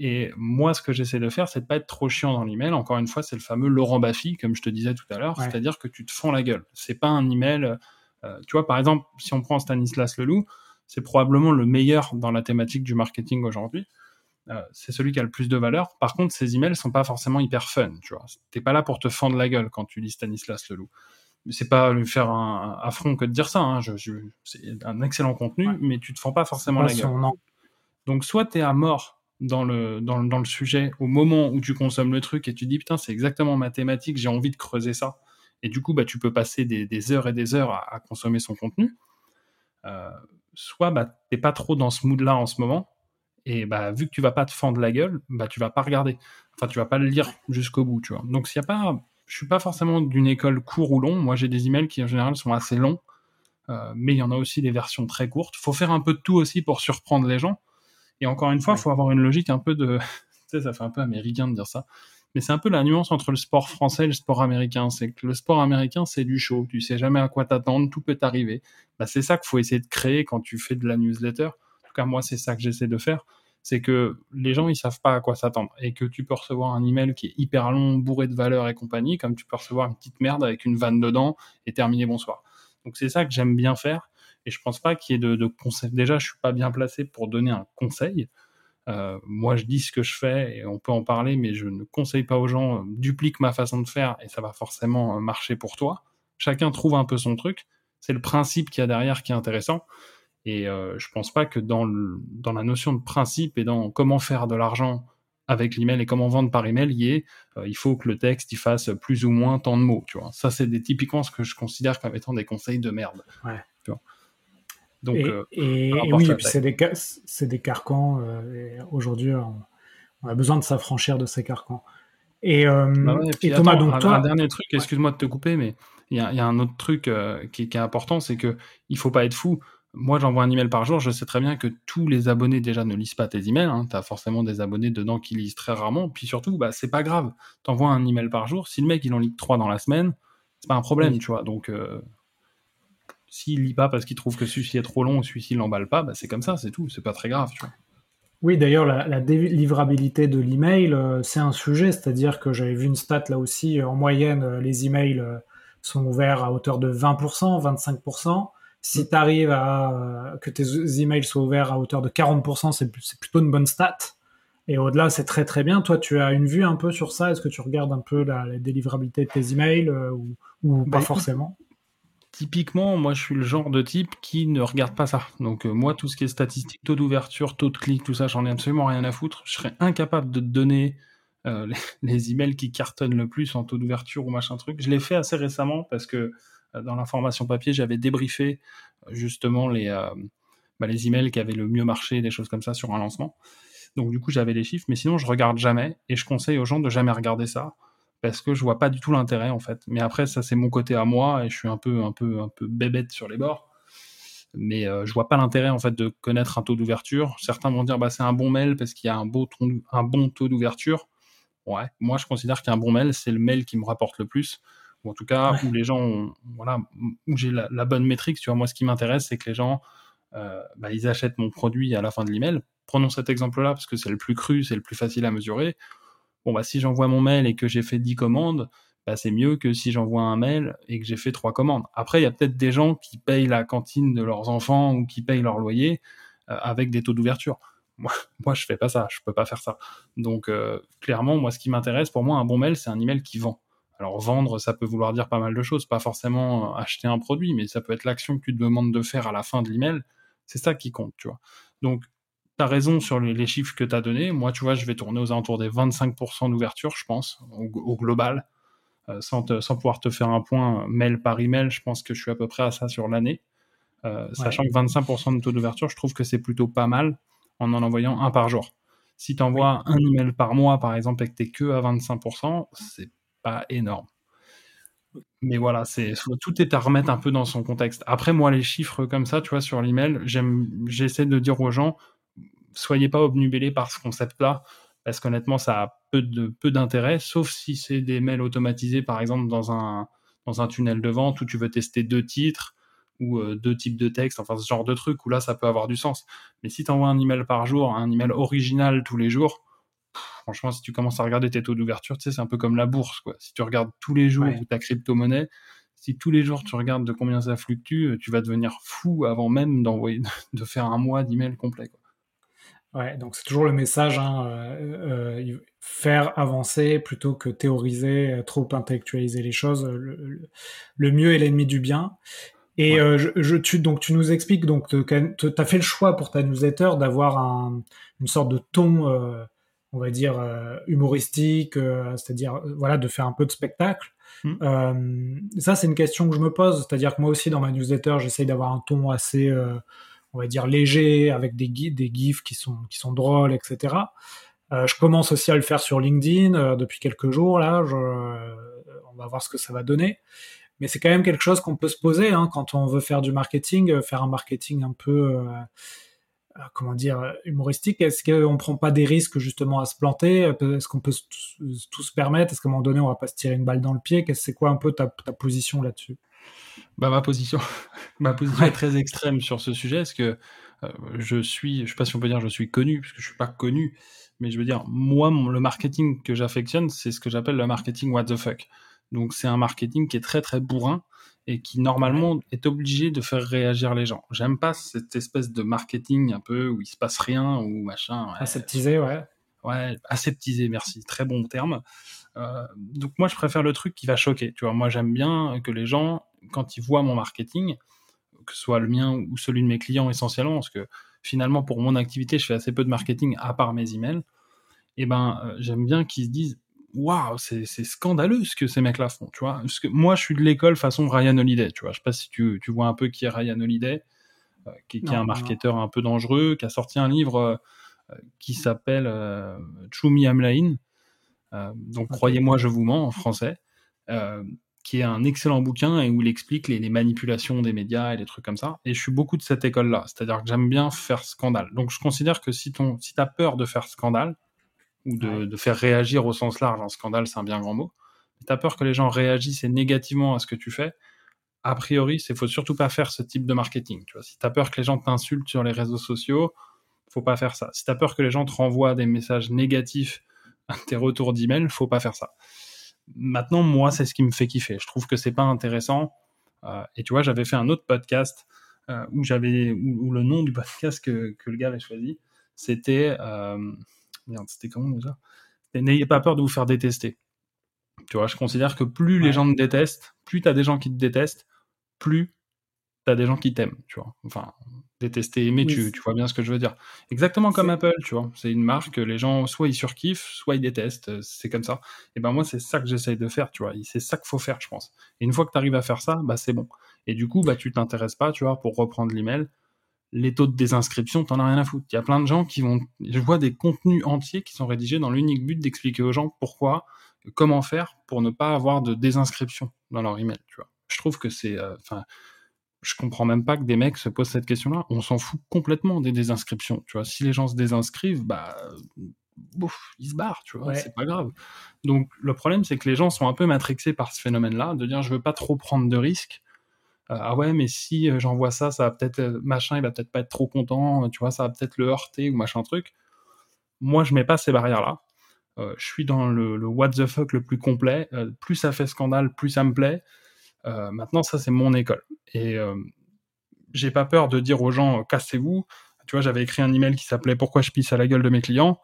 Et moi, ce que j'essaie de faire, c'est de pas être trop chiant dans l'email. Encore une fois, c'est le fameux Laurent Baffy, comme je te disais tout à l'heure, c'est-à-dire que tu te fends la gueule. C'est pas un email. Euh, tu vois, par exemple, si on prend Stanislas Leloup, c'est probablement le meilleur dans la thématique du marketing aujourd'hui. Euh, c'est celui qui a le plus de valeur. Par contre, ces emails sont pas forcément hyper fun. Tu vois, t'es pas là pour te fendre la gueule quand tu lis Stanislas Leloup. C'est pas lui faire un, affront que de dire ça. Hein. c'est un excellent contenu, mais tu te fends pas forcément la gueule. Donc, soit tu es à mort dans le, dans, dans, le sujet au moment où tu consommes le truc et tu dis putain c'est exactement ma thématique, j'ai envie de creuser ça. Et du coup bah, tu peux passer des, des heures et des heures à, consommer son contenu. Euh, soit bah, t'es pas trop dans ce mood là en ce moment et bah vu que tu vas pas te fendre la gueule, bah tu vas pas regarder. Enfin tu vas pas le lire jusqu'au bout, tu vois. Donc s'il y a pas je suis pas forcément d'une école court ou long, moi j'ai des emails qui en général sont assez longs. Euh, mais il y en a aussi des versions très courtes. Faut faire un peu de tout aussi pour surprendre les gens. Et encore une fois, il faut avoir une logique un peu de. [LAUGHS] tu sais, ça fait un peu américain de dire ça. Mais c'est un peu la nuance entre le sport français et le sport américain. C'est que le sport américain, c'est du show. Tu sais jamais à quoi t'attendre, tout peut arriver. Bah, c'est ça qu'il faut essayer de créer quand tu fais de la newsletter. Cas, moi, c'est ça que j'essaie de faire. C'est que les gens, ils savent pas à quoi s'attendre. Et que tu peux recevoir un email qui est hyper long, bourré de valeurs et compagnie, comme tu peux recevoir une petite merde avec une vanne dedans et terminer bonsoir. Donc c'est ça que j'aime bien faire. Et je pense pas qu'il y ait de, de conseils. Déjà, je suis pas bien placé pour donner un conseil. Euh, moi, je dis ce que je fais et on peut en parler, mais je ne conseille pas aux gens euh, duplique ma façon de faire et ça va forcément euh, marcher pour toi. Chacun trouve un peu son truc. C'est le principe qu'il y a derrière qui est intéressant. Et euh, je pense pas que dans, le, dans la notion de principe et dans comment faire de l'argent avec l'email et comment vendre par email, il, est, euh, il faut que le texte il fasse plus ou moins tant de mots. Tu vois. Ça, c'est des, typiquement ce que je considère comme étant des conseils de merde. Ouais. Donc, et, euh, et, oui, c'est des, des, carcans. Euh, Aujourd'hui, on, a besoin de s'affranchir de ces carcans. Et, euh, bah Thomas, donc toi, un dernier truc, excuse-moi de te couper, mais il y, y, a un autre truc qui, qui, est important, c'est que il faut pas être fou. Moi, j'envoie un email par jour. Je sais très bien que tous les abonnés déjà ne lisent pas tes emails. Hein. Tu as forcément des abonnés dedans qui lisent très rarement. Puis surtout, bah, c'est pas grave. Tu envoies un email par jour. Si le mec il en lit trois dans la semaine, c'est pas un problème, tu vois. Donc, s'il lit pas parce qu'il trouve que celui-ci est trop long ou celui-ci l'emballe pas, bah c'est comme ça, c'est tout, c'est pas très grave, tu vois. Oui, d'ailleurs, la, délivrabilité de l'email, euh, c'est un sujet, c'est-à-dire que j'avais vu une stat là aussi, euh, en moyenne, euh, les emails sont ouverts à hauteur de 20%, 25%. Si tu arrives à que tes emails soient ouverts à hauteur de 40%, c'est plutôt une bonne stat. Et au-delà, c'est très très bien. Toi, tu as une vue un peu sur ça? Est-ce que tu regardes un peu la, délivrabilité de tes emails ou, ou pas bah, forcément? typiquement, moi, je suis le genre de type qui ne regarde pas ça. Donc, euh, moi, tout ce qui est statistique, taux d'ouverture, taux de clic, tout ça, j'en ai absolument rien à foutre. Je serais incapable de te donner euh, [LAUGHS] les, emails qui cartonnent le plus en taux d'ouverture ou machin truc. Je l'ai fait assez récemment parce que euh, dans l'information papier, j'avais débriefé justement les, bah, les emails qui avaient le mieux marché, des choses comme ça sur un lancement. Donc, du coup, j'avais les chiffres, mais sinon, je regarde jamais et je conseille aux gens de jamais regarder ça parce que je vois pas du tout l'intérêt en fait. Mais après ça c'est mon côté à moi et je suis un peu un peu un peu bébête sur les bords. Mais euh, je vois pas l'intérêt en fait de connaître un taux d'ouverture. Certains vont dire bah c'est un bon mail parce qu'il y a un un bon taux d'ouverture. Ouais, moi je considère qu'un bon mail, c'est le mail qui me rapporte le plus, ou en tout cas où les gens, voilà, où j'ai la, bonne métrique. Tu vois, moi ce qui m'intéresse, c'est que les gens, euh, bah, ils achètent mon produit à la fin de l'email. Prenons cet exemple-là parce que c'est le plus cru, c'est le plus facile à mesurer. Bon bah si j'envoie mon mail et que j'ai fait 10 commandes, bah, c'est mieux que si j'envoie un mail et que j'ai fait trois commandes. Après, il y a peut-être des gens qui payent la cantine de leurs enfants ou qui payent leur loyer euh, avec des taux d'ouverture. [LAUGHS] Moi, moi, je fais pas ça, je peux pas faire ça. Donc, euh, clairement, moi, ce qui m'intéresse, pour moi, un bon mail, c'est un email qui vend. Alors, vendre, ça peut vouloir dire pas mal de choses, pas forcément euh, acheter un produit, mais ça peut être l'action que tu te demandes de faire à la fin de l'email. C'est ça qui compte, tu vois. Donc, tu as raison sur les, chiffres que tu as donnés. Moi, tu vois, je vais tourner aux alentours des 25% d'ouverture, je pense, au global. Euh, sans, pouvoir te faire un point mail par email, je pense que je suis à peu près à ça sur l'année. Euh, sachant que 25% de taux d'ouverture, je trouve que c'est plutôt pas mal en en envoyant un par jour. Si tu envoies un email par mois, par exemple, et que tu que à 25%, c'est pas énorme. Mais voilà, c'est tout est à remettre un peu dans son contexte. Après, moi, les chiffres comme ça, tu vois, sur l'email, j'essaie de dire aux gens, soyez pas obnubilés par ce concept-là parce qu'honnêtement, ça a peu de peu d'intérêt, sauf si c'est des mails automatisés, par exemple dans un dans un tunnel de vente où tu veux tester deux titres ou euh, deux types de textes, enfin ce genre de truc où là ça peut avoir du sens. Mais si tu envoies un email par jour, un email original tous les jours, franchement, si tu commences à regarder tes taux d'ouverture, tu sais, c'est un peu comme la bourse, quoi. Si tu regardes tous les jours ta crypto-monnaie, si tous les jours tu regardes de combien ça fluctue, tu vas devenir fou avant même d'envoyer, [LAUGHS] de faire un mois d'email complet, quoi. Ouais, donc c'est toujours le message, hein, euh, euh, faire avancer plutôt que théoriser, euh, trop intellectualiser les choses. Le, mieux est l'ennemi du bien. Et je, tu, donc tu nous expliques donc tu as fait le choix pour ta newsletter d'avoir un, une sorte de ton, on va dire humoristique, c'est-à-dire voilà de faire un peu de spectacle. Mmh. ça c'est une question que je me pose, c'est-à-dire que moi aussi dans ma newsletter j'essaye d'avoir un ton assez on va dire léger, avec des, des gifs qui sont, qui sont drôles, etc. Euh, je commence aussi à le faire sur LinkedIn euh, depuis quelques jours là. Je, euh, on va voir ce que ça va donner. Mais c'est quand même quelque chose qu'on peut se poser hein, quand on veut faire du marketing, faire un marketing un peu, comment dire, humoristique. Est-ce qu'on prend pas des risques justement à se planter? Est-ce qu'on peut tout, se permettre? Est-ce qu'à un moment donné on va pas se tirer une balle dans le pied? C'est quoi un peu ta, ta position là-dessus? Bah, ma position, [LAUGHS] ma position est très extrême sur ce sujet, parce que euh, je suis, je sais pas si on peut dire je suis connu, parce que je suis pas connu, mais je veux dire, moi, le marketing que j'affectionne, c'est ce que j'appelle le marketing what the fuck. Donc c'est un marketing qui est très très bourrin et qui normalement est obligé de faire réagir les gens. J'aime pas cette espèce de marketing un peu où il se passe rien ou machin. Ouais. Aseptisé, ouais. Ouais, aseptisé, merci, très bon terme. Euh, donc moi, je préfère le truc qui va choquer. Tu vois, moi, j'aime bien que les gens, quand ils voient mon marketing, que ce soit le mien ou celui de mes clients essentiellement, parce que finalement, pour mon activité, je fais assez peu de marketing à part mes emails. Et eh ben, euh, j'aime bien qu'ils se disent, waouh, c'est scandaleux ce que ces mecs-là font, tu vois. Parce que moi, je suis de l'école façon Ryan Holiday, tu vois. Je sais pas si tu, tu vois un peu qui est Ryan Holiday, euh, qui, est un marketeur un peu dangereux, qui a sorti un livre qui s'appelle True Me I'm euh, donc croyez-moi, je vous mens en français, euh, qui est un excellent bouquin et où il explique les, manipulations des médias et des trucs comme ça. Et je suis beaucoup de cette école-là, c'est-à-dire que j'aime bien faire scandale. Donc je considère que si, ton, si tu as peur de faire scandale, ou de, faire réagir au sens large, un scandale c'est un bien grand mot, tu as peur que les gens réagissent négativement à ce que tu fais, a priori, il faut surtout pas faire ce type de marketing. Tu vois. Si tu as peur que les gens t'insultent sur les réseaux sociaux, faut pas faire ça. Si tu as peur que les gens te renvoient des messages négatifs tes retours d'email, faut pas faire ça. Maintenant, moi, c'est ce qui me fait kiffer. Je trouve que c'est pas intéressant. Euh, et tu vois, j'avais fait un autre podcast euh, où j'avais où, le nom du podcast que, que le gars avait choisi, c'était euh, merde, c'était comment déjà? N'ayez pas peur de vous faire détester. Tu vois, je considère que plus les gens te détestent, plus tu as des gens qui te détestent, plus tu as des gens qui t'aiment, tu vois. Enfin, détester, aimer, tu, tu, vois bien ce que je veux dire. Exactement comme Apple, tu vois. C'est une marque, les gens, soit ils surkiffent, soit ils détestent, euh, c'est comme ça. Et ben moi, c'est ça que j'essaye de faire, tu vois. C'est ça qu'il faut faire, je pense. Et une fois que tu arrives à faire ça, bah c'est bon. Et du coup, bah tu t'intéresses pas, tu vois, pour reprendre l'email, les taux de désinscription, t'en as rien à foutre. Il y a plein de gens qui vont, je vois des contenus entiers qui sont rédigés dans l'unique but d'expliquer aux gens pourquoi, comment faire pour ne pas avoir de désinscription dans leur email, tu vois. Je trouve que c'est, euh, enfin, je comprends même pas que des mecs se posent cette question-là. On s'en fout complètement des désinscriptions. Tu vois, si les gens se désinscrivent, bah, bouf, il se barre, tu vois, c'est pas grave. Donc le problème, c'est que les gens sont un peu matrixés par ce phénomène-là, de dire je veux pas trop prendre de risques. Euh, ah ouais, mais si euh, j'envoie ça, ça va peut-être euh, machin, il va peut-être pas être trop content, tu vois, ça va peut-être le heurter ou machin truc. Moi, je mets pas ces barrières-là. je suis dans le, le, what the fuck le plus complet. plus ça fait scandale, plus ça me plaît. maintenant, ça c'est mon école. Et j'ai pas peur de dire aux gens cassez-vous. Tu vois, j'avais écrit un email qui s'appelait Pourquoi je pisse à la gueule de mes clients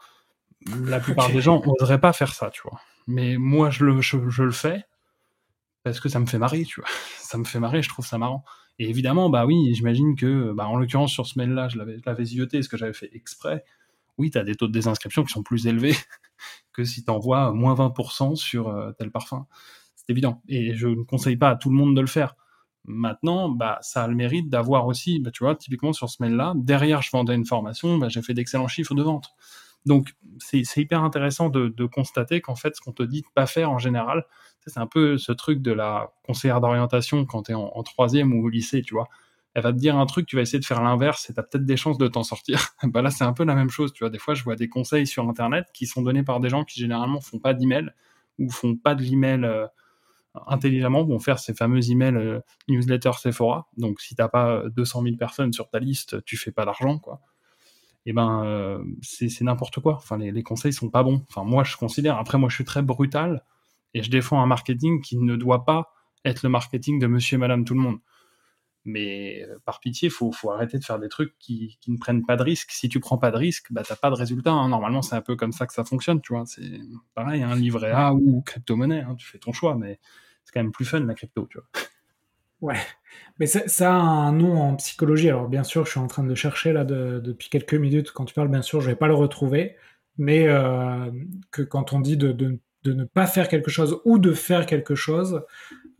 la plupart des gens n'oseraient pas faire ça, tu vois. Mais moi, je le, je, le fais parce que ça me fait marrer, tu vois. [LAUGHS] Ça me fait marrer, je trouve ça marrant. Et évidemment, bah oui, j'imagine que, bah, en l'occurrence, sur ce mail-là, je l'avais, zioté, ce que j'avais fait exprès. Oui, tu as des taux de désinscription qui sont plus élevés [LAUGHS] que si tu envoies moins 20% sur euh, tel parfum. C'est évident. Et je ne conseille pas à tout le monde de le faire. Maintenant, bah, ça a le mérite d'avoir aussi, bah, tu vois, typiquement sur ce mail-là, derrière, je vendais une formation, bah, j'ai fait d'excellents chiffres de vente. Donc, c'est hyper intéressant de, constater qu'en fait, ce qu'on te dit de pas faire en général, c'est un peu ce truc de la conseillère d'orientation quand tu es en, troisième ou au lycée, tu vois. Elle va te dire un truc, tu vas essayer de faire l'inverse et tu as peut-être des chances de t'en sortir. [LAUGHS] bah là, c'est un peu la même chose, tu vois. Des fois, je vois des conseils sur Internet qui sont donnés par des gens qui généralement font pas d'email ou font pas de l'email euh, intelligemment, vont faire ces fameux emails euh, newsletter Sephora. Donc, si t'as pas 200 000 personnes sur ta liste, tu fais pas d'argent, quoi eh ben euh, c'est n'importe quoi. Enfin, les, les, conseils sont pas bons. Enfin, moi, je considère. Après, moi, je suis très brutal et je défends un marketing qui ne doit pas être le marketing de Monsieur et Madame tout le monde. Mais euh, par pitié, faut faut arrêter de faire des trucs qui, qui ne prennent pas de risques. Si tu prends pas de risques, bah t'as pas de résultat. Hein. Normalement, c'est un peu comme ça que ça fonctionne, tu vois. C'est pareil, livret A ou crypto-monnaie. Hein. Tu fais ton choix, mais c'est quand même plus fun la crypto, tu vois. [LAUGHS] Ouais, mais ça, a un nom en psychologie. Alors bien sûr, je suis en train de chercher là depuis quelques minutes. Quand tu parles, bien sûr, je vais pas le retrouver, mais euh, que quand on dit de, de, de, ne pas faire quelque chose ou de faire quelque chose,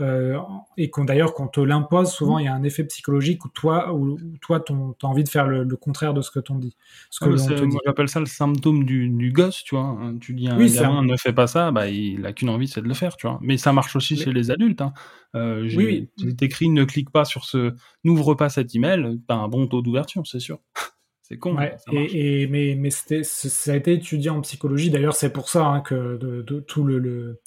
euh, et qu'on d'ailleurs qu'on te l'impose, souvent il y a un effet psychologique où toi, où, toi, tu as envie de faire le, contraire de ce que t'on dit. Ce que ah, moi j'appelle ça le symptôme du, du gosse, tu vois. Hein. Tu dis à un gamin ne fais pas ça, bah il a qu'une envie, c'est de le faire, tu vois. Mais ça marche aussi chez les adultes. Hein. Euh, oui, oui. écrit ne clique pas sur ce, n'ouvre pas cet email, t'as un bon taux d'ouverture, c'est sûr. C'est con. Ouais, et, mais mais ça a été étudié en psychologie. D'ailleurs, c'est pour ça hein, que de, de, tout le, le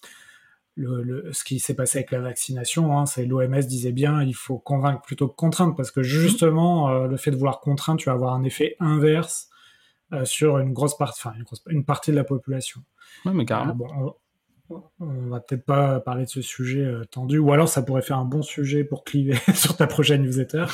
le, ce qui s'est passé avec la vaccination, hein, c'est l'OMS disait bien, il faut convaincre plutôt que contraindre, parce que justement, euh, le fait de vouloir contraindre, tu vas avoir un effet inverse euh, sur une grosse partie, enfin une, partie de la population. Ouais, mais carrément. Ah, bon, on va peut-être pas parler de ce sujet euh, tendu, ou alors ça pourrait faire un bon sujet pour cliver [LAUGHS] sur ta prochaine newsletter.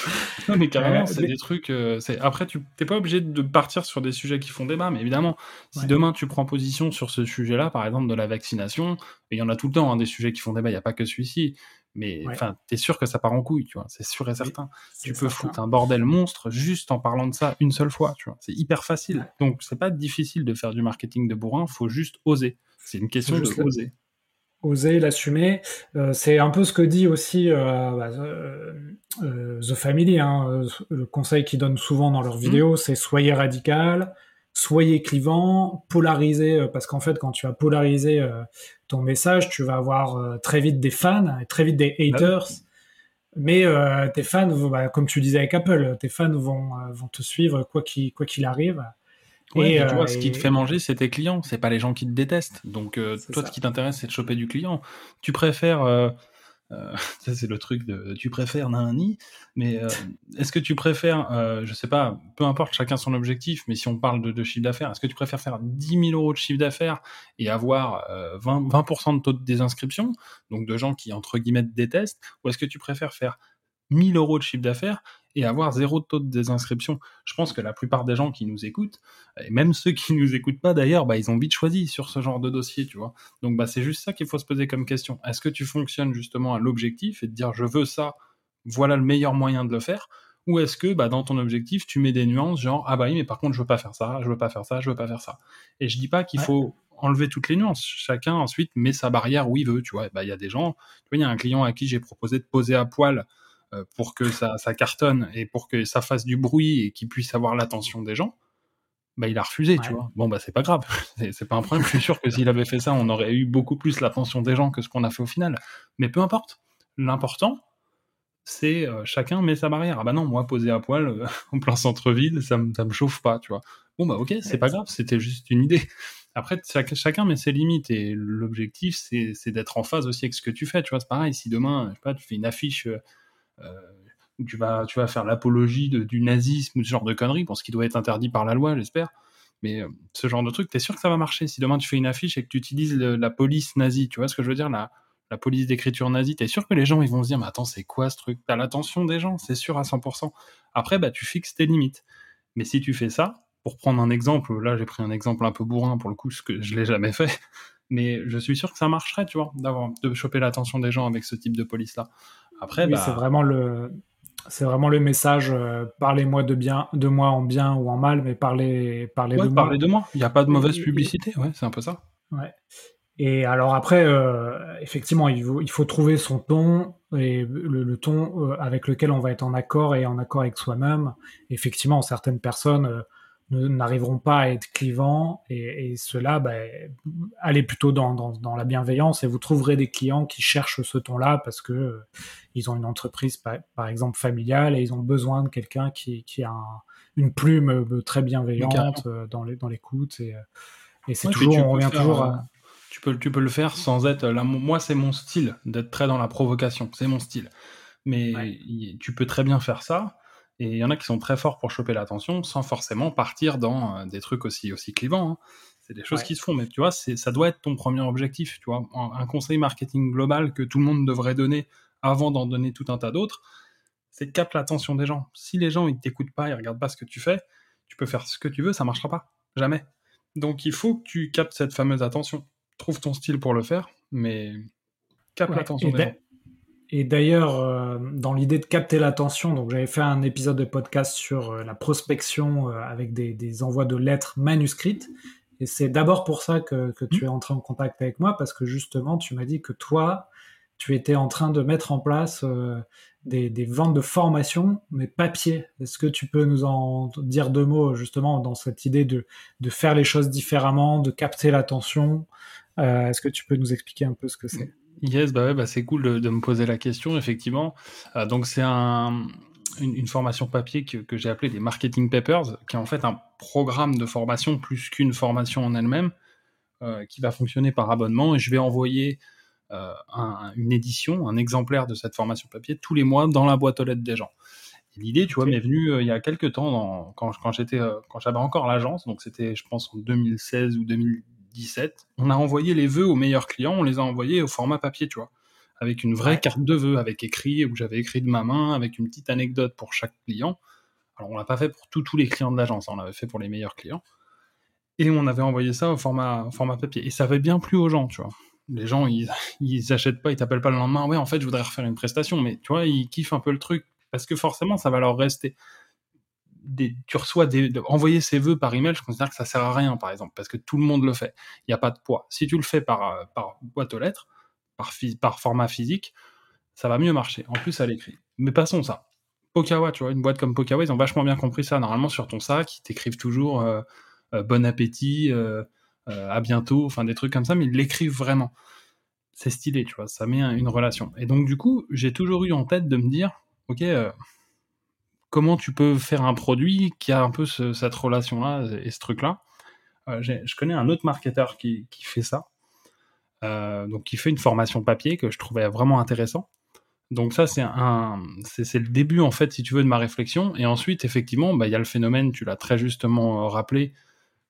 Non, mais carrément, c'est des trucs. Euh, après, tu n'es pas obligé de partir sur des sujets qui font débat, mais évidemment, si demain tu prends position sur ce sujet-là, par exemple de la vaccination, et il y en a tout le temps hein, des sujets qui font débat, il n'y a pas que celui-ci. Mais enfin, tu es sûr que ça part en couille, tu vois, c'est sûr et certain. tu peux foutre un bordel monstre juste en parlant de ça une seule fois, tu vois. C'est hyper facile. Donc, c'est pas difficile de faire du marketing de bourrin, faut juste oser. C'est une question de oser. Oser l'assumer. Euh, c'est un peu ce que dit aussi euh, bah, euh, The Family, hein, le conseil qu'ils donnent souvent dans leurs mmh. vidéos, c'est soyez radical, soyez clivant, polarisez, parce qu'en fait, quand tu vas polariser ton message, tu vas avoir très vite des fans, très vite des haters. Mais tes fans, bah, comme tu disais avec Apple, tes fans vont, vont te suivre quoi qu'il quoi qu'il arrive. Ouais, et, tu vois, ce qui te fait manger, c'est tes clients, c'est pas les gens qui te détestent. Donc, euh, toi, ce qui t'intéresse, c'est de choper du client. Tu préfères, euh, euh, [LAUGHS] ça c'est le truc de, tu préfères nani, mais [LAUGHS] est-ce que tu préfères, je sais pas, peu importe chacun son objectif, mais si on parle de, de chiffre d'affaires, est-ce que tu préfères faire 10 000 euros de chiffre d'affaires et avoir 20, 20 de taux de désinscription, donc de gens qui entre guillemets te détestent, ou est-ce que tu préfères faire 1000 euros de chiffre d'affaires et avoir zéro taux de désinscription. Je pense que la plupart des gens qui nous écoutent, et même ceux qui nous écoutent pas d'ailleurs, bah, ils ont vite choisi sur ce genre de dossier, tu vois. Donc bah, c'est juste ça qu'il faut se poser comme question. Est-ce que tu fonctionnes justement à l'objectif et de dire je veux ça, voilà le meilleur moyen de le faire? Ou est-ce que bah, dans ton objectif, tu mets des nuances genre ah bah oui mais par contre je veux pas faire ça, je veux pas faire ça, je veux pas faire ça. Et je dis pas qu'il faut enlever toutes les nuances. Chacun ensuite met sa barrière où il veut, tu vois. Bah il y a des gens, tu vois, il y a un client à qui j'ai proposé de poser à poil pour que ça, cartonne et pour que ça fasse du bruit et qu'il puisse avoir l'attention des gens, bah, il a refusé, tu vois. Bon, bah, c'est pas grave, [LAUGHS] c'est pas un problème. Je suis sûr que s'il avait fait ça, on aurait eu beaucoup plus l'attention des gens que ce qu'on a fait au final. Mais peu importe. L'important, c'est euh, chacun met sa barrière. Ah bah non, moi, poser à poil euh, [LAUGHS] en plein centre-ville, ça, me, ça me chauffe pas, tu vois. Bon, bah ok, c'est pas grave, c'était juste une idée. Après, chacun met ses limites et l'objectif, c'est d'être en phase aussi avec ce que tu fais. Tu vois, c'est pareil. Si demain, je sais pas, tu fais une affiche euh, tu vas, tu vas faire l'apologie du nazisme ou ce genre de conneries, pour ce qui doit être interdit par la loi, j'espère. Mais euh, ce genre de truc, t'es sûr que ça va marcher si demain tu fais une affiche et que tu utilises la police nazie, tu vois ce que je veux dire la, la police d'écriture nazie, t'es sûr que les gens ils vont se dire mais attends c'est quoi ce truc? T'as l'attention des gens, c'est sûr à 100%. Après bah tu fixes tes limites. Mais si tu fais ça, pour prendre un exemple, là j'ai pris un exemple un peu bourrin pour le coup, ce que je l'ai jamais fait, [LAUGHS] mais je suis sûr que ça marcherait, tu vois, de choper l'attention des gens avec ce type de police Après, bah... c'est vraiment le c'est vraiment le message euh, parlez-moi de bien de moi en bien ou en mal mais parlez parlez de moi. de moi. Il n'y a pas de mauvaise publicité ouais c'est un peu ça. Ouais. Et alors après euh, effectivement il faut, il faut trouver son ton et le, ton euh, avec lequel on va être en accord et en accord avec soi-même. Effectivement certaines personnes n'arriveront pas à être clivants et, et cela bah, allez plutôt dans, dans, dans, la bienveillance et vous trouverez des clients qui cherchent ce ton-là parce que euh, ils ont une entreprise par, par, exemple familiale et ils ont besoin de quelqu'un qui, qui, a une plume euh, très bienveillante euh, dans les dans l'écoute et, et c'est toujours on revient toujours à... tu peux tu peux le faire sans être là moi c'est mon style d'être très dans la provocation c'est mon style. Mais tu peux très bien faire ça et il y en a qui sont très forts pour choper l'attention sans forcément partir dans euh, des trucs aussi, aussi clivants. Hein. C'est des choses qui se font, mais tu vois, ça doit être ton premier objectif. Tu vois, un conseil marketing global que tout le monde devrait donner avant d'en donner tout un tas d'autres, c'est capte l'attention des gens. Si les gens ils t'écoutent pas, ils regardent pas ce que tu fais, tu peux faire ce que tu veux, ça marchera pas, jamais. Donc il faut que tu captes cette fameuse attention. Trouve ton style pour le faire, mais capte l'attention des gens. Et d'ailleurs, euh, dans l'idée de capter l'attention, donc j'avais fait un épisode de podcast sur euh, la prospection euh, avec des, des, envois de lettres manuscrites. Et c'est d'abord pour ça que, que, tu es entré en contact avec moi, parce que justement, tu m'as dit que toi, tu étais en train de mettre en place des, des, ventes de formation, mais papier. Est-ce que tu peux nous en dire deux mots, justement, dans cette idée de, de faire les choses différemment, de capter l'attention? Est-ce que tu peux nous expliquer un peu ce que c'est? Yes, bah ouais, bah c'est cool de, me poser la question, effectivement. Euh, donc, c'est un, une, formation papier que, que j'ai appelée des Marketing Papers, qui est en fait un programme de formation plus qu'une formation en elle-même, euh, qui va fonctionner par abonnement. Et je vais envoyer euh, un, une édition, un exemplaire de cette formation papier tous les mois dans la boîte aux lettres des gens. L'idée, tu vois, m'est venue il y a quelques temps, dans, quand, quand j'étais, quand j'avais encore l'agence, donc c'était, je pense, en 2016 ou 2017 17, on a envoyé les vœux aux meilleurs clients, on les a envoyés au format papier, tu vois, avec une vraie carte de vœux, avec écrit, où j'avais écrit de ma main, avec une petite anecdote pour chaque client. Alors on l'a pas fait pour tous les clients de l'agence, hein, on l'avait fait pour les meilleurs clients. Et on avait envoyé ça au format, format papier. Et ça avait bien plu aux gens, tu vois. Les gens, ils, [LAUGHS] ils achètent pas, ils t'appellent pas le lendemain, ouais, en fait, je voudrais refaire une prestation, mais tu vois, ils kiffent un peu le truc, parce que forcément, ça va leur rester tu reçois des, envoyer ses vœux par email, je considère que ça sert à rien, par exemple, parce que tout le monde le fait. Il n'y a pas de poids. Si tu le fais par, euh, par boîte aux lettres, par, par format physique, ça va mieux marcher. En plus, à l'écrit. Mais passons ça. Pokawa, tu vois, une boîte comme Pokawa, ils ont vachement bien compris ça. Normalement, sur ton sac, ils t'écrivent toujours euh, euh, bon appétit, à bientôt, enfin des trucs comme ça, mais ils l'écrivent vraiment. C'est stylé, tu vois, ça met une relation. Et donc, du coup, j'ai toujours eu en tête de me dire, ok, comment tu peux faire un produit qui a un peu cette relation-là et ce truc-là. Euh, je connais un autre marketeur qui, fait ça, euh, donc qui fait une formation papier que je trouvais vraiment intéressant. Donc ça, c'est le début en fait, si tu veux, de ma réflexion. Et ensuite, effectivement, bah, il y a le phénomène, tu l'as très justement euh, rappelé.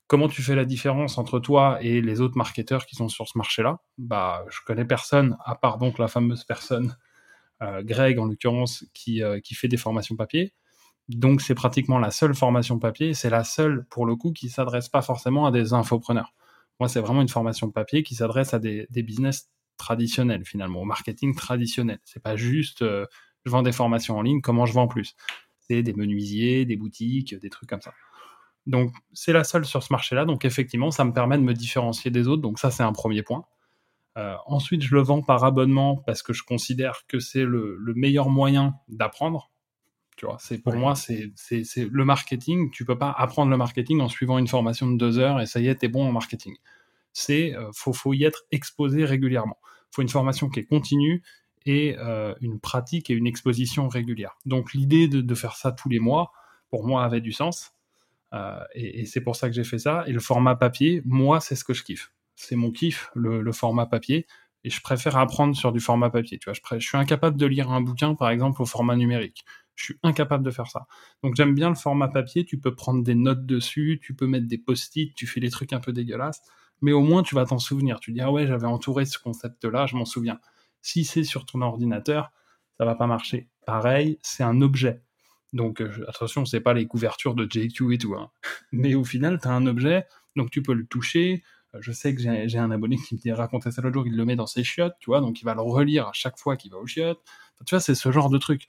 Comment tu fais la différence entre toi et les autres marketeurs qui sont sur ce marché-là? Bah, je connais personne à part donc la fameuse personne, Greg en l'occurrence, qui, qui fait des formations papier. Donc c'est pratiquement la seule formation papier, c'est la seule pour le coup qui s'adresse pas forcément à des infopreneurs. Moi c'est vraiment une formation papier qui s'adresse à des, business traditionnels finalement, au marketing traditionnel. C'est pas juste euh, je vends des formations en ligne, comment je vends plus? C'est des menuisiers, des boutiques, des trucs comme ça. Donc c'est la seule sur ce marché-là, donc effectivement ça me permet de me différencier des autres, donc ça c'est un premier point. Euh, ensuite, je le vends par abonnement parce que je considère que c'est le meilleur moyen d'apprendre c'est pour moi, c'est le marketing. Tu peux pas apprendre le marketing en suivant une formation de deux heures et ça y est, t'es bon en marketing. C'est euh, faut, y être exposé régulièrement. Faut une formation qui est continue et euh, une pratique et une exposition régulière. Donc l'idée de, faire ça tous les mois, pour moi, avait du sens. Euh, et, c'est pour ça que j'ai fait ça. Et le format papier, moi, c'est ce que je kiffe. C'est mon kiff, le, format papier. Et je préfère apprendre sur du format papier. Tu vois, je, je suis incapable de lire un bouquin, par exemple, au format numérique. Je suis incapable de faire ça. Donc j'aime bien le format papier. Tu peux prendre des notes dessus, tu peux mettre des post-it, tu fais des trucs un peu dégueulasses, mais au moins tu vas t'en souvenir. Tu dis ah ouais, j'avais entouré ce concept-là, je m'en souviens. Si c'est sur ton ordinateur, ça va pas marcher. Pareil, c'est un objet. Donc euh, attention, c'est pas les couvertures de JQ et tout. Hein. [LAUGHS] Mais au final, tu as un objet, donc tu peux le toucher. Euh, je sais que j'ai un abonné qui me dit raconter ça l'autre jour, il le met dans ses chiottes, tu vois, donc il va le relire à chaque fois qu'il va aux chiottes. tu vois, c'est ce genre de truc.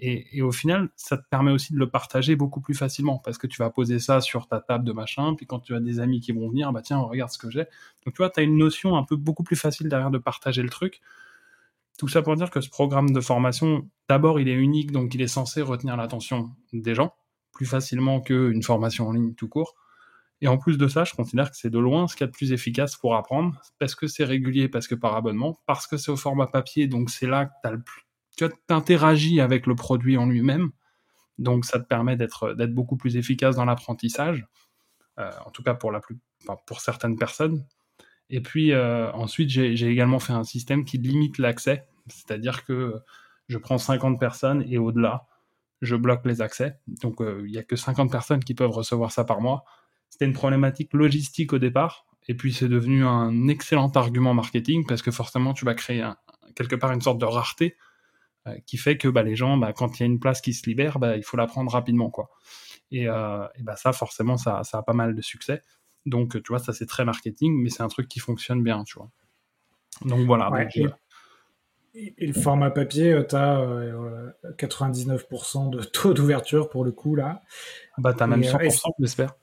Et, au final, ça te permet aussi de le partager beaucoup plus facilement parce que tu vas poser ça sur ta table de machin, puis quand tu as des amis qui vont venir, bah tiens, regarde ce que j'ai. Donc tu vois, tu as une notion un peu beaucoup plus facile derrière de partager le truc. Tout ça pour dire que ce programme de formation, d'abord, il est unique, donc il est censé retenir l'attention des gens plus facilement qu'une formation en ligne tout court. Et en plus de ça, je considère que c'est de loin ce qu'il y a de plus efficace pour apprendre, parce que c'est régulier, parce que par abonnement, parce que c'est au format papier, donc c'est là que tu as le plus tu interagis avec le produit en lui-même. Donc ça te permet d'être beaucoup plus efficace dans l'apprentissage, euh, en tout cas pour la plus, pour certaines personnes. Et puis euh, ensuite j'ai également fait un système qui limite l'accès, c'est-à-dire que je prends 50 personnes et au-delà je bloque les accès. Donc euh, il n'y a que 50 personnes qui peuvent recevoir ça par mois. C'était une problématique logistique au départ, et puis c'est devenu un excellent argument marketing parce que forcément tu vas créer quelque part une sorte de rareté qui fait que bah, les gens, bah, quand il y a une place qui se libère, bah, il faut la prendre rapidement. Quoi. Et, euh, et bah, ça, forcément, ça, ça, a pas mal de succès. Donc, tu vois, ça, c'est très marketing, mais c'est un truc qui fonctionne bien, tu vois. Donc, voilà. Euh, et, le format papier, tu as 99% de taux d'ouverture pour le coup, là. Bah, tu as même 100%, j'espère.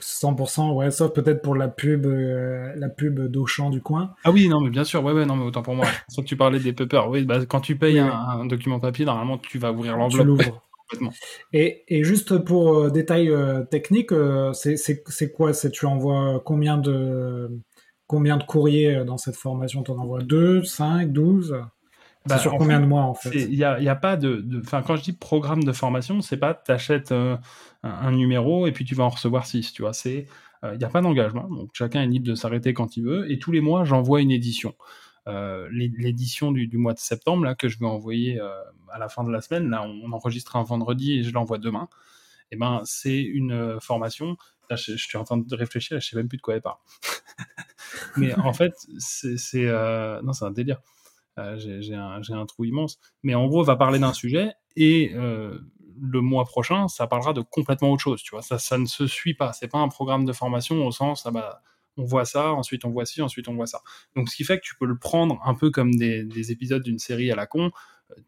100%, ouais, sauf peut-être pour la pub, euh, la pub d'Auchan du coin. Ah oui, non, mais bien sûr, ouais, ouais, non, mais autant pour moi. [LAUGHS] Sauf que tu parlais des puppers. Oui, bah, quand tu payes un, document papier, normalement, tu vas ouvrir l'enveloppe. [LAUGHS] Et, et, juste pour euh, détail euh, technique, c'est quoi? Tu envoies combien de, combien de courriers dans cette formation? Tu en envoies 2, 5, 12 bah, sur combien de mois en fait Il n'y a, pas de. Enfin, quand je dis programme de formation, c'est pas tu achètes un, un, numéro et puis tu vas en recevoir 6. Tu vois, c'est. Il n'y a pas d'engagement, donc chacun est libre de s'arrêter quand il veut. Et tous les mois, j'envoie une édition. Euh, l'édition du, du, mois de septembre, là, que je vais envoyer euh, à la fin de la semaine, là, on, enregistre un vendredi et je l'envoie demain. Et eh ben, c'est une euh, formation. Là, je, suis en train de réfléchir, je sais même plus de quoi elle parle. [LAUGHS] Mais en fait, c'est non, c'est un délire. Euh, j'ai un, trou immense. Mais en gros, va parler d'un sujet et euh, le mois prochain, ça parlera de complètement autre chose. Tu vois, ça, ça ne se suit pas. C'est pas un programme de formation au sens, ah bah, on voit ça, ensuite on voit ci, ensuite on voit ça. Donc, ce qui fait que tu peux le prendre un peu comme des, des épisodes d'une série à la con.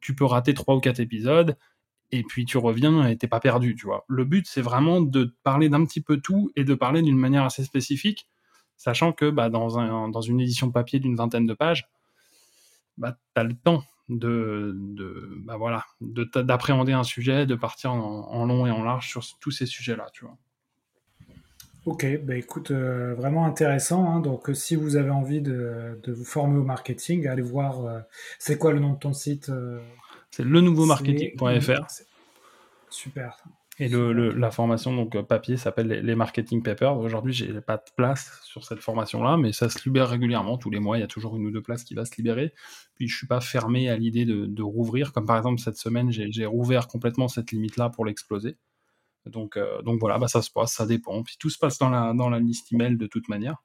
Tu peux rater trois ou quatre épisodes et puis tu reviens et t'es pas perdu, tu vois. Le but, c'est vraiment de parler d'un petit peu tout et de parler d'une manière assez spécifique, sachant que bah, dans, un, dans une édition papier d'une vingtaine de pages, bah, tu as le temps de, de bah voilà, d'appréhender un sujet, de partir en, long et en large sur tous ces sujets-là, tu vois. Ok, bah écoute, euh, vraiment intéressant. Hein. Donc, euh, si vous avez envie de, de, vous former au marketing, allez voir. Euh, c'est quoi le nom de ton site C'est le nouveau marketing.fr. Super. Et le, la formation donc euh, papier s'appelle les, marketing papers. Aujourd'hui, j'ai pas de place sur cette formation-là, mais ça se libère régulièrement. Tous les mois, il y a toujours une ou deux places qui va se libérer. Puis je suis pas fermé à l'idée de, de, rouvrir. Comme par exemple cette semaine, j'ai rouvert complètement cette limite-là pour l'exploser. Donc, euh, donc voilà, bah ça se passe, ça dépend. Puis tout se passe dans la, dans la liste email de toute manière.